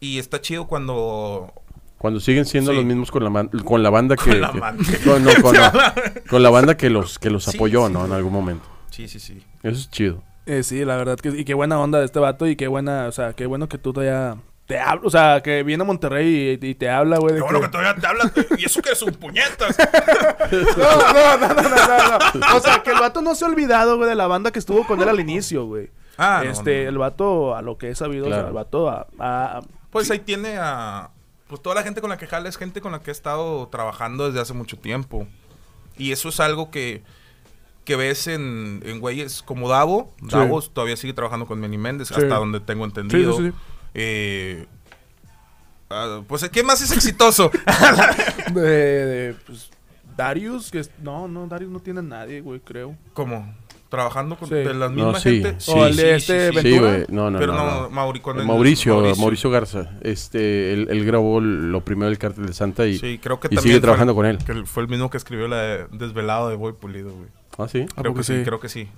Y está chido cuando. Cuando siguen siendo Sí. los mismos con la, con la banda que... Con la que- con, no, con la, con la banda que los, que los Sí, apoyó, sí. ¿no? En algún momento. Sí, sí, sí. Eso es chido. Eh, sí, la verdad que y qué buena onda de este vato y qué buena, o sea, qué bueno que tú todavía te habla, o sea, que viene a Monterrey y, y te habla, güey. Qué bueno que- que todavía te hablas. Y eso que es un puñetas. No, no, no, no, no, no, no. O sea, que el vato no se ha olvidado, güey, de la banda que estuvo con él al inicio, güey. Ah, no, este, no. el vato, a lo que he sabido, o sea, Claro. el vato a, a- Pues ahí tiene a. Pues toda la gente con la que jala es gente con la que he estado trabajando desde hace mucho tiempo. Y eso es algo que, que ves en, en güeyes como Davo. Sí. Davo todavía sigue trabajando con Manny Méndez, Sí. hasta donde tengo entendido. Sí. Eh, ah, pues ¿quién más es exitoso? de, de, pues, Darius, que es, no, no, Darius no tiene a nadie, güey, creo. como trabajando con Sí. de la misma No, sí, gente. sí. O el de este Sí, ¿Ventura? güey. No, no, Pero no. no, no. Mauri- con el- Mauricio, Mauricio, Garza. Este, él, él grabó lo primero del Cártel de Santa y... Sí, creo que y también sigue trabajando el- con él. Que fue el mismo que escribió la de Desvelado de Boy Pulido, güey. ¿Ah, sí? ¿A Creo que sí, sí? creo que sí.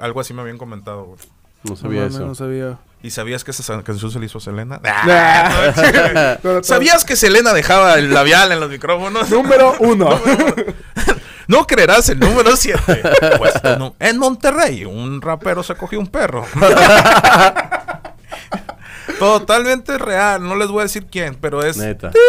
Algo así me habían comentado, güey. No sabía mames, eso. No sabía. ¿Y sabías que esa canción se le hizo a Selena? Nah. ¿Sabías que Selena dejaba el labial en los micrófonos? Número uno. No creerás el número 7. Pues, no. En Monterrey, un rapero se cogió un perro. Totalmente real. No les voy a decir quién, pero es. Neta.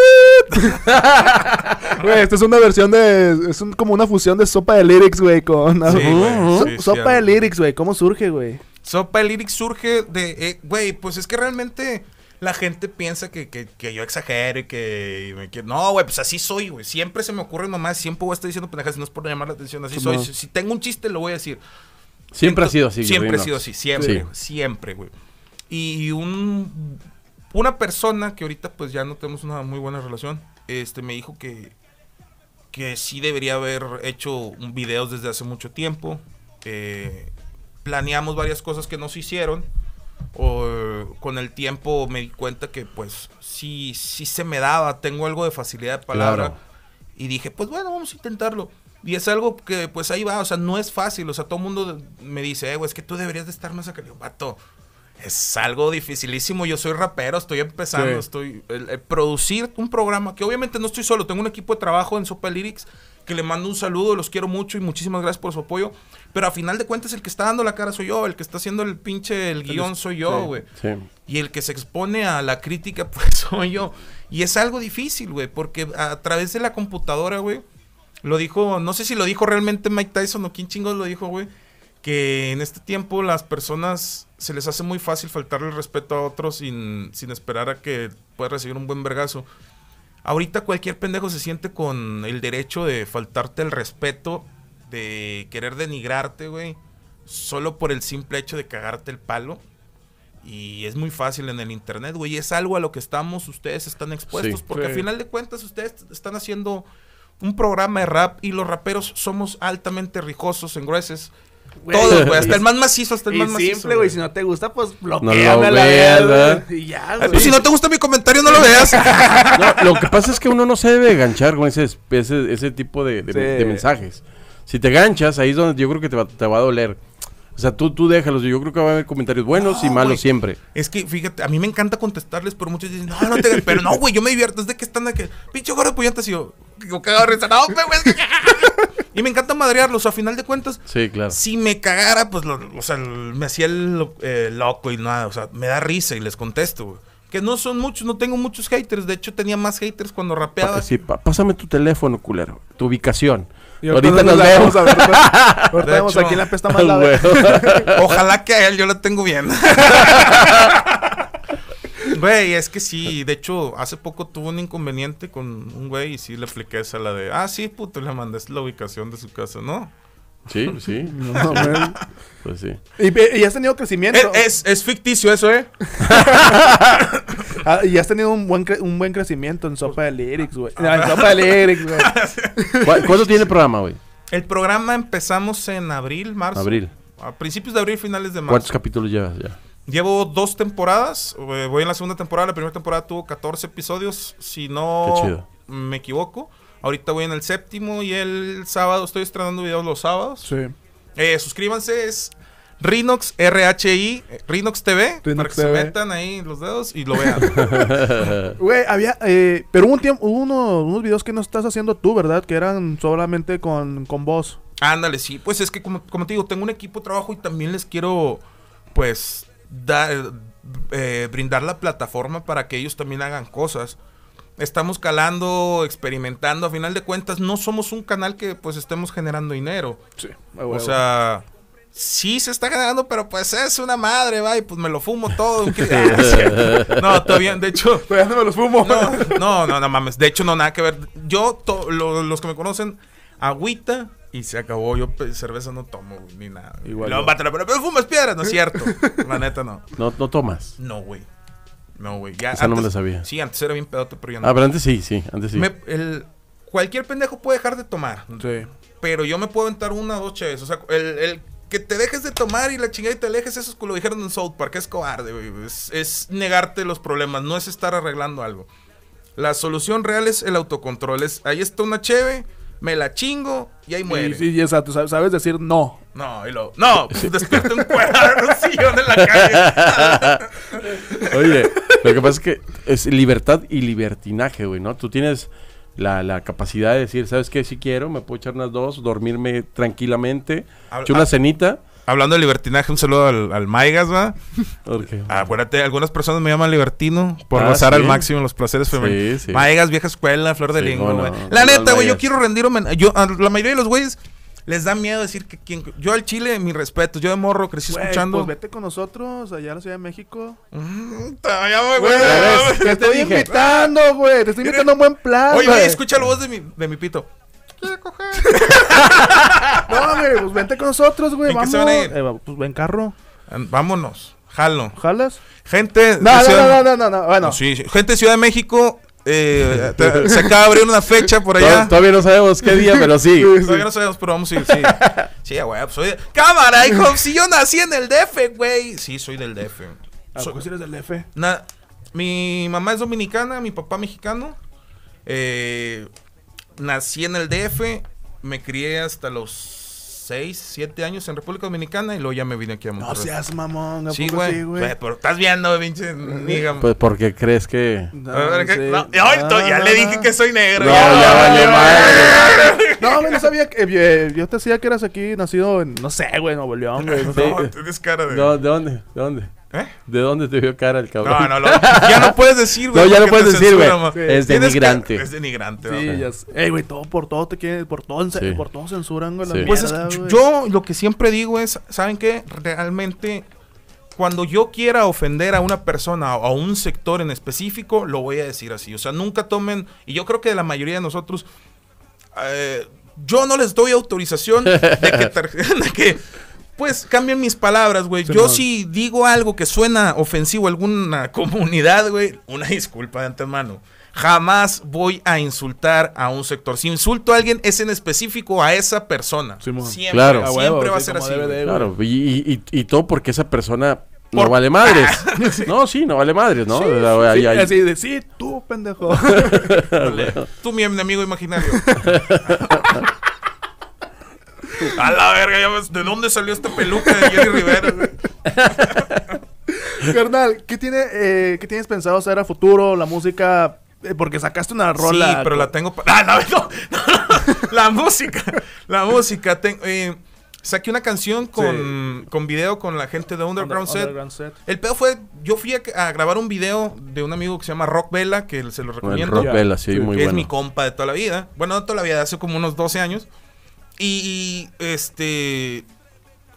Güey, esta es una versión de. Es un- como una fusión de sopa de lyrics, güey, con. Sí, güey, So- sí, sí, sopa de lyrics, güey. ¿Cómo surge, güey? Sopa el lyric surge de. eh, Güey, pues es que realmente la gente piensa que, que, que yo exagero y que. me quiero- No, güey, pues así soy, güey. Siempre se me ocurre nomás. Siempre voy a estar diciendo pendejas no es por llamar la atención. Así soy. Si, si tengo un chiste, lo voy a decir. Siempre ha sido así. Siempre ha sido así, siempre, Sí. siempre, güey. Y un una persona que ahorita pues ya no tenemos una muy buena relación, este me dijo que que sí debería haber hecho videos desde hace mucho tiempo. Eh, planeamos varias cosas que no se hicieron. O, con el tiempo me di cuenta que pues sí, sí se me daba, tengo algo de facilidad de palabra. Claro. Y dije, pues bueno, vamos a intentarlo. Y es algo que pues ahí va, o sea, no es fácil. O sea, todo el mundo me dice, eh, güey, es que tú deberías de estar más acá. Vato, es algo dificilísimo. Yo soy rapero, estoy empezando, Sí. estoy... El, el producir un programa, que obviamente no estoy solo, tengo un equipo de trabajo en Sopa Lyrics, que le mando un saludo, los quiero mucho y muchísimas gracias por su apoyo. Pero a final de cuentas el que está dando la cara soy yo, el que está haciendo el pinche, el guion soy yo, sí. güey. Sí. Y el que se expone a la crítica, pues soy yo. Y es algo difícil, güey, porque a través de la computadora, güey, lo dijo, no sé si lo dijo realmente Mike Tyson o quién chingos lo dijo, güey, que en este tiempo las personas se les hace muy fácil faltarle el respeto a otros sin, sin esperar a que pueda recibir un buen vergazo. Ahorita cualquier pendejo se siente con el derecho de faltarte el respeto, de querer denigrarte, güey, solo por el simple hecho de cagarte el palo. Y es muy fácil en el internet, güey. y Es algo a lo que estamos, ustedes están expuestos. Sí. porque Sí. al final de cuentas ustedes están haciendo un programa de rap y los raperos somos altamente rijosos, engrueses. Güey. Todos, güey. Hasta el más macizo, hasta el Y más macizo. simple, güey. Si no te gusta, pues No bloqueame lo a la veas. Y ya, güey. pues si no te gusta mi comentario, no lo veas. No, lo que pasa es que uno no se debe ganchar con ese, ese, ese tipo de, de- Sí. de mensajes. Si te ganchas, ahí es donde yo creo que te va, te va a doler. O sea, tú, tú déjalos. Yo creo que va a haber comentarios buenos y No, malos siempre. Es que, fíjate, a mí me encanta contestarles, pero muchos dicen, no, no te... Pero no, güey, yo me divierto. Es de que están de que, pinche gordo puyantas, y yo, de risa. No, güey, güey, es que- Y me encanta madrearlos. A final de cuentas, Sí, claro. si me cagara, pues, lo- o sea, me hacía el eh, loco y nada. O sea, me da risa y les contesto, güey. Que no son muchos, no tengo muchos haters. De hecho, tenía más haters cuando rapeaba. Pa- sí, pa- pásame tu teléfono, culero. Tu ubicación. Y Ahorita nos la vemos. vamos a ver. Ahorita vemos hecho, a quién le apesta más la Güey. verga. Ojalá que a él yo lo tengo bien. Güey, es que sí, de hecho, hace poco tuvo un inconveniente con un güey y sí le apliqué esa la de, ah, sí, puto, le mandé la ubicación de su casa, ¿no? Sí, sí. No. Pues sí. y, y has tenido crecimiento. Es, es, es ficticio eso, ¿eh? Ah, y has tenido un buen, cre- un buen crecimiento en Sopa de Lyrics, güey. No, en Sopa de Lyrics, güey. ¿Cu- ¿Cuánto tiene el programa, güey? El programa empezamos en abril, marzo. Abril. A principios de abril, finales de marzo. ¿Cuántos capítulos llevas ya? Llevo dos temporadas. eh, Voy en la segunda temporada. La primera temporada tuvo 14 episodios. Si no me equivoco. Ahorita voy en el séptimo y el sábado estoy estrenando videos los sábados. Sí. Eh, suscríbanse, es Rinox RHI, Rinox TV, Rinox para que se metan ahí los dedos y lo vean. Güey, había. Eh, pero hubo un tiempo, hubo uno- unos videos que no estás haciendo tú, ¿verdad? Que eran solamente con, con voz. Ándale, sí, pues es que como, como te digo, tengo un equipo de trabajo y también les quiero, pues, dar, eh, brindar la plataforma para que ellos también hagan cosas. Estamos calando, experimentando, a final de cuentas no somos un canal que pues estemos generando dinero. Sí. O sea, sí se está generando, pero pues es una madre, va, y pues me lo fumo todo. no todavía, de hecho, ya no me los fumo. no, no, no, no mames. De hecho, no, nada que ver. Yo, to- lo- los que me conocen, agüita y se acabó. Yo pe- cerveza no tomo, güey, ni nada. Igual Luego, pero, pero fumas piedras, no es cierto. La neta, no. No, no tomas. No, güey. No, güey. Ya, Esa no me la sabía. Sí, antes era bien pedote, pero ya no. Ah, pero antes sí, sí, antes sí. Me- el, cualquier pendejo puede dejar de tomar. Sí. Pero yo me puedo aventar una o dos cheves. O sea, el, el que te dejes de tomar y la chingada y te alejes, eso es como lo dijeron en South Park. Es cobarde, güey. Es, es negarte los problemas, no es estar arreglando algo. La solución real es el autocontrol. Es, ahí está una cheve, me la chingo y ahí muere. Sí, sí, exacto. Sabes, sabes decir no. No, y lo, no, pues despierta un cuerda en un sillón en la calle. Oye, lo que pasa es que es libertad y libertinaje, güey, ¿no? Tú tienes la, la capacidad de decir, ¿sabes qué? Si quiero, me puedo echar unas dos, dormirme tranquilamente, Habla- echar una cenita. Hablando de libertinaje, un saludo al, al Maigas, ¿va? Acuérdate, algunas personas me llaman libertino por Ah, gozar sí. al máximo los placeres femeninos. Sí, sí. Maegas, vieja escuela, flor de Sí, lengua, güey. no. La neta, güey, yo quiero rendir homenaje. Yo, a la mayoría de los güeyes les da miedo decir que quien. Yo al chile, mi respeto. Yo de morro crecí escuchando. Pues vete con nosotros allá a la Ciudad de México. Mm, ya me- ves? te ¿Qué te estoy dije? invitando, güey. Te estoy invitando a un buen plan. Oye, güey. escucha la voz de mi, de mi pito. Quiere coger. No, güey, pues vente con nosotros, güey. ¿En qué Vamos. se van a ir? Eh, va- pues ven carro. Vámonos. Jalo. ¿Jalas? Gente. de No, no, Ciudad- no, no, no, no. Bueno, No, sí, sí. Gente de Ciudad de México. eh, se acaba de abrir una fecha por Tod- allá. Todavía no sabemos qué día, pero sí. Todavía no sabemos, pero vamos a ir, sí. Sí, güey, pues soy de... Cámara, hijo, si yo nací en el DF, güey. Sí, soy del DF. ¿a Soy- poco sí eres del F? na- mi mamá es dominicana, mi papá mexicano. Eh, nací en el DF, me crié hasta los 6, 7 años en República Dominicana y luego ya me vine aquí a No Monterrey. seas mamón. ¿a Sí, poco güey. Güey, Pero estás viendo, pinche. Pues porque crees que... No, sí. No, ya No, le no, dije no. que soy negro. No, ya valió madre. No, no sabía que. eh, yo te decía que eras aquí, nacido en. No sé, güey, Nuevo León, güey. No. No, tienes cara de... No, ¿De dónde? ¿De dónde? ¿Eh? ¿De dónde te vio cara el cabrón? No, no, lo- ya no puedes decir, güey. No, ya no puedes decir, güey. Sí. Es denigrante. que- Es denigrante, Sí, ¿no? ya sé. Ey, güey, todo por todo te quieren. Por todo, Sí. por todo censuran, güey. Sí. Pues es- mierda, güey. yo lo que siempre digo es, ¿saben qué? Realmente, cuando yo quiera ofender a una persona o a un sector en específico, lo voy a decir así. O sea, nunca tomen, y yo creo que la mayoría de nosotros, eh, yo no les doy autorización de que, tar- de que, pues, cambien mis palabras, güey. Sí, yo si digo algo que suena ofensivo a alguna comunidad, güey, una disculpa de antemano. Jamás voy a insultar a un sector. Si insulto a alguien, es en específico a esa persona. Siempre, Claro. Siempre huevo, va a sí, ser así. de, Claro, y, y, y- y todo porque esa persona no Por- vale madres. No, sí, no vale madres, ¿no? Sí, ahí- así de, sí, tú, pendejo. Tú, mi enemigo imaginario. a la verga, ya ves, ¿de dónde salió esta peluca de Jerry Rivera? Carnal, ¿qué, tiene, eh, ¿qué tienes pensado hacer a futuro? La música. eh, porque sacaste una rola. Sí, pero la tengo. pa- Ah, no, no, no, la música. La música. ten- eh, saqué una canción con, con video con la gente de Underground, Set. Underground Set. El pedo fue, yo fui a, a grabar un video de un amigo que se llama Rock Vela, que se lo recomiendo. rock vela, sí, Sí. muy que es mi compa de toda la vida. Bueno, no toda la vida, hace como unos 12 años. Y, y, este.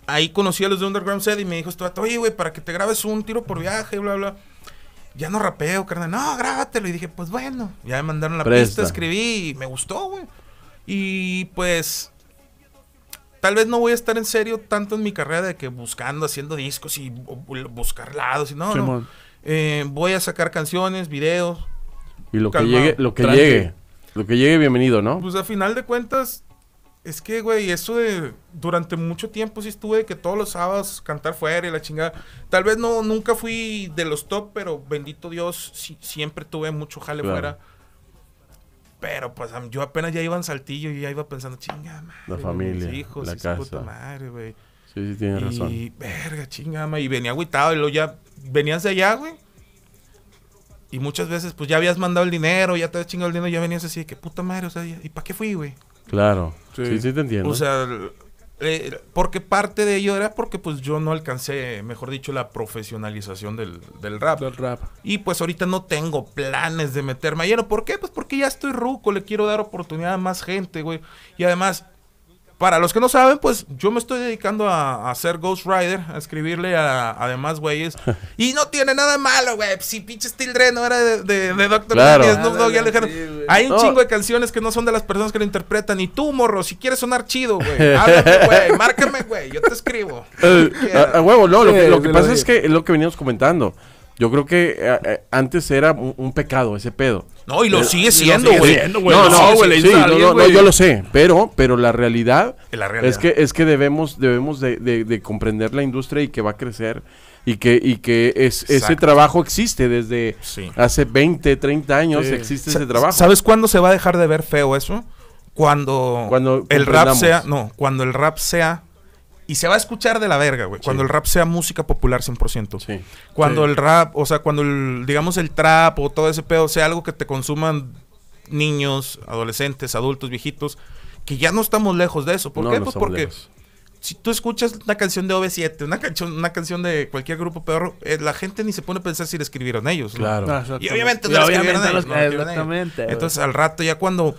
Ahí conocí a los de Underground Set y me dijo: vato, Oye, güey, para que te grabes un tiro por viaje, bla, bla. Ya no rapeo, carnal. No, grábatelo. Y dije: Pues bueno. Ya me mandaron la Presta. pista, escribí y me gustó, güey. Y pues. Tal vez no voy a estar en serio tanto en mi carrera de que buscando, haciendo discos y bu- bu- buscar lados y no, no. Eh, voy a sacar canciones, videos, Y lo que llegue, lo que llegue. Lo que llegue, bienvenido, ¿no? Pues a final de cuentas, Es que, güey, eso de durante mucho tiempo sí estuve que todos los sábados cantar fuera y la chingada. Tal vez no, nunca fui de los top, pero bendito Dios, sí- siempre tuve mucho jale Claro. fuera. Pero pues yo apenas ya iba en saltillo y ya iba pensando, chinga madre. La familia, mis hijos, la su puta casa. madre, güey. Sí, sí, tienes razón. Y verga, chinga, ma, y venía agüitado y luego ya venías de allá, güey. Y muchas veces pues ya habías mandado el dinero, ya te habías chingado el dinero, ya venías así de que puta madre, o sea, ¿y para qué fui, güey? Claro. Sí. Sí, sí, te entiendo. O sea, eh, porque parte de ello era porque pues yo no alcancé, mejor dicho, la profesionalización del, del rap. Del rap. Y pues ahorita no tengo planes de meterme a lleno. ¿Por qué? Pues porque ya estoy ruco, le quiero dar oportunidad a más gente, güey. Y además, para los que no saben, pues yo me estoy dedicando a, a ser Ghost Rider, a escribirle a, a demás güeyes. y no tiene nada de malo, güey. Si pinche Steel Dre no era de, de, de Dr. Claro. Dre, Snoop Dogg, ya le dijeron, Sí. Hay un No. chingo de canciones que no son de las personas que lo interpretan. Y tú, morro, si quieres sonar chido, güey. Háblame, güey. Márcame, güey. Yo te escribo. Eh, a, a huevo, no, lo, Sí, que, lo que sí, pasa lo es que es lo que veníamos comentando. Yo creo que eh, eh, antes era un, un pecado ese pedo. No, y lo sigue siendo, güey. No, No, güey, sí, no, no, no, yo lo sé, pero, pero la realidad, La realidad. es que es que debemos debemos de, de- de comprender la industria y que va a crecer y que y que es, ese trabajo existe desde Sí. hace 20, 30 años Sí. existe ese trabajo. ¿Sabes cuándo se va a dejar de ver feo eso? Cuando, Cuando el rap sea, no, cuando el rap sea y se va a escuchar de la verga, güey. Cuando el rap sea música popular 100%. Sí. Cuando Sí. el rap, o sea, cuando el, digamos el trap o todo ese pedo sea algo que te consuman niños, adolescentes, adultos, viejitos, que ya no estamos lejos de eso. ¿Por No, qué? no Pues porque lejos. si tú escuchas una canción de OV7, una canción, una canción de cualquier grupo peor, eh, la gente ni se pone a pensar si la escribieron ellos. ¿no? Claro. Exactamente. Y obviamente no la escribieron no ellos, no. Exactamente. Entonces al rato ya cuando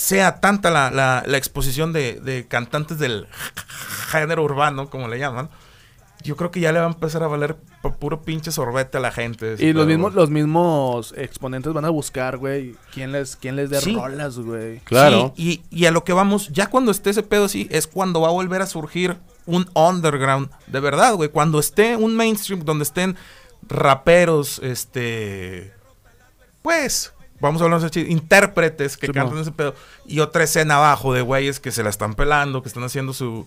sea tanta la, la- la exposición de, de cantantes del género urbano, como le llaman, yo creo que ya le va a empezar a valer por puro pinche sorbete a la gente. Y los mismos, los mismos exponentes van a buscar, güey, quién les, quién les dé Sí. rolas, güey. Claro. Sí, y, y a lo que vamos, ya cuando esté ese pedo así, es cuando va a volver a surgir un underground de verdad, güey. Cuando esté un mainstream donde estén raperos, este. Pues. Vamos a hablar así, intérpretes que Sí, cantan ese pedo. Y otra escena abajo de güeyes que se la están pelando, que están haciendo su.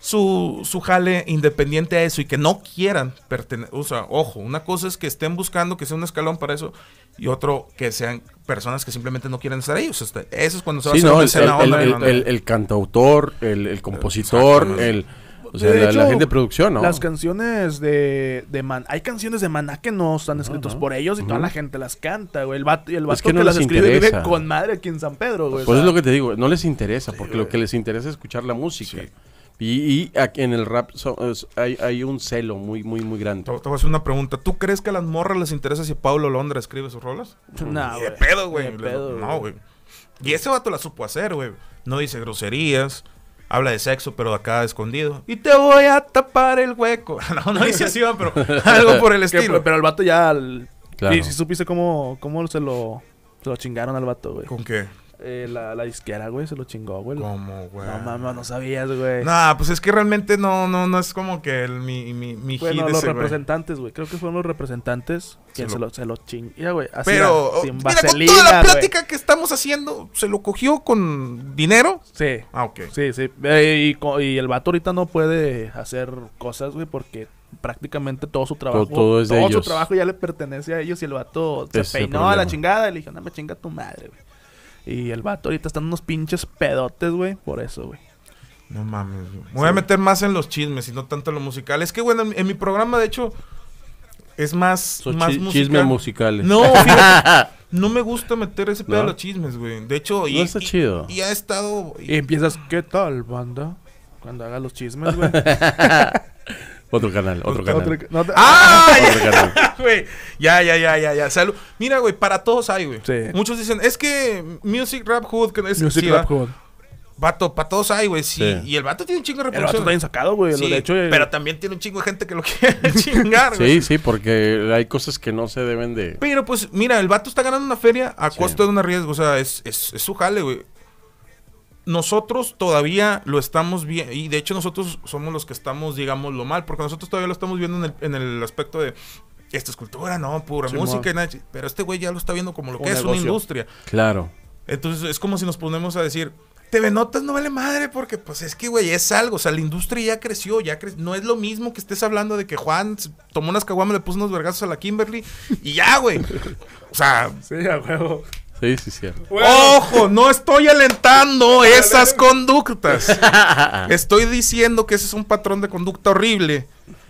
Su, su jale independiente a eso y que no quieran pertenecer. O sea, ojo, una cosa es que estén buscando que sea un escalón para eso y otro que sean personas que simplemente no quieren estar ahí. O sea, eso es cuando se va Sí, a hacer no, una el, escena el- el- underground. el- el cantautor, el, el compositor, el, o sea, De la, hecho, la gente de producción, ¿no? Las canciones de, de Man... Hay canciones de Maná que no están escritas no. por ellos y toda la gente las canta, güey. El vato, el vato que no las escribe vive con madre aquí en San Pedro, güey. Pues o es lo que te digo, no les interesa, porque lo que les interesa es escuchar la música. Sí. Y, y aquí en el rap so- es- hay, hay un celo muy, muy, muy grande. Te, te voy a hacer una pregunta. ¿Tú crees que a las morras les interesa si Paulo Londra escribe sus rolas? De güey. pedo, güey. Ni de pedo, No, güey. Y ese vato la supo hacer, güey. No dice groserías. Habla de sexo, pero acá escondido. Y te voy a tapar el hueco. No, no dice así, pero algo por el Que- estilo. pero el vato ya... el- Claro. Y si supiste cómo, cómo se lo... Se lo chingaron al vato, güey. ¿Con qué? Eh, la, la disquera, güey, se lo chingó, güey. No ¿Cómo, güey? mames, no sabías, güey. Nah, pues es que realmente no, no, no es como que el, mi, mi, mi Bueno, hit los ese, representantes, güey. Creo que fueron los representantes quien Se se lo- se lo ching... Mira, güey, así Pero, era, sin mira, con toda la güey. plática que estamos haciendo, ¿se lo cogió con dinero? Sí. Ah, ok. Sí, sí. Eh, y, y el vato ahorita no puede hacer cosas, güey, porque prácticamente todo su trabajo, todo es de su ellos. trabajo ya le pertenece a ellos y el vato se peinó a la chingada y le dijo, no me chinga tu madre, güey. Y el vato ahorita está en unos pinches pedotes, güey, por eso, güey. No mames. güey. Me voy a meter más en los chismes y no tanto en lo musical. Es que, bueno, en, en mi programa, de hecho, es más, chi- musical. chismes musicales. No, fíjate, no me gusta meter ese pedo ¿No? de los chismes, güey. De hecho, y, No está y- chido. Y ha estado. y- Y empiezas, ¿qué tal, banda? Cuando haga los chismes, güey. Otro canal, otro Otro- canal. No te- ¡Ah! Otro canal. güey. Ya, ya, ya, ya, ya. Salud. Mira, güey, para todos hay, güey. Sí. Muchos dicen, es que Music Rap Hood, que es Music sí, Rap. Hood. Vato, para todos hay, güey. Sí. Sí. Y el vato tiene un chingo de El vato reproducción. está bien sacado, güey. Sí, hecho, eh, pero también tiene un chingo de gente que lo quiere chingar, güey. Sí, sí, porque hay cosas que no se deben de... Pero pues, mira, el vato está ganando una feria a Sí. costo de un riesgo. O sea, es, es, es su jale, güey. Nosotros todavía lo estamos viendo. Y de hecho, nosotros somos los que estamos, digamos, lo mal. Porque nosotros todavía lo estamos viendo en el, en el aspecto de. Esta es cultura, no, pura Simón. música nada. Pero este güey ya lo está viendo como lo Un que es negocio. una industria. Claro. Entonces es como si nos ponemos a decir, TV Notas no vale madre porque, pues es que, güey, es algo. O sea, la industria ya creció, ya cre- No es lo mismo que estés hablando de que Juan tomó unas caguamas, le puso unos vergazos a la Kimberly y ya, güey. O sea, Sí, a huevo. Sí, sí, sí. ojo, no estoy alentando esas conductas. Estoy diciendo que ese es un patrón de conducta horrible.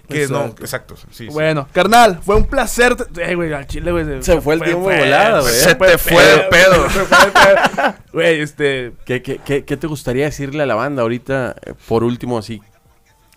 Que no, Exacto. sí. Bueno, carnal, fue un placer. Eh, güey, al chile, güey. Se fue el tiempo de volada, güey. Se te fue de pedo. Se fue de pedo. Güey, este. ¿Qué, qué, qué, qué te gustaría decirle a la banda ahorita, eh, por último, así,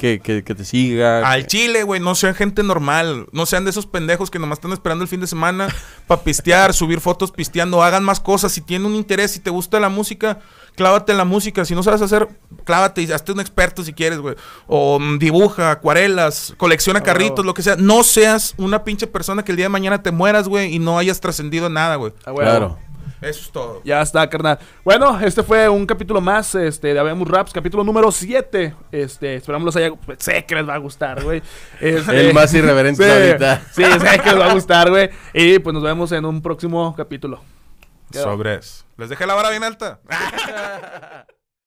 que, que, que te siga? Al que- chile, güey, no sean gente normal. No sean de esos pendejos que nomás están esperando el fin de semana para pistear, subir fotos pisteando. Hagan más cosas. Si tienen un interés, si te gusta la música, clávate en la música. Si no sabes hacer, clávate y hazte un experto si quieres, güey. O mm, dibuja, acuarelas, colecciona carritos, lo que sea. No seas una pinche persona que el día de mañana te mueras, güey, y no hayas trascendido nada, güey. a huevo. Claro. Eso es todo. Ya está, carnal. Bueno, este fue un capítulo más este, de Habemos Raps, capítulo número 7. Este, esperamos los haya. Sé que les va a gustar, güey. Este, El más irreverente sí, ahorita. Sí, sé que les va a gustar, güey. Y pues nos vemos en un próximo capítulo. Sobres. Les dejé la vara bien alta.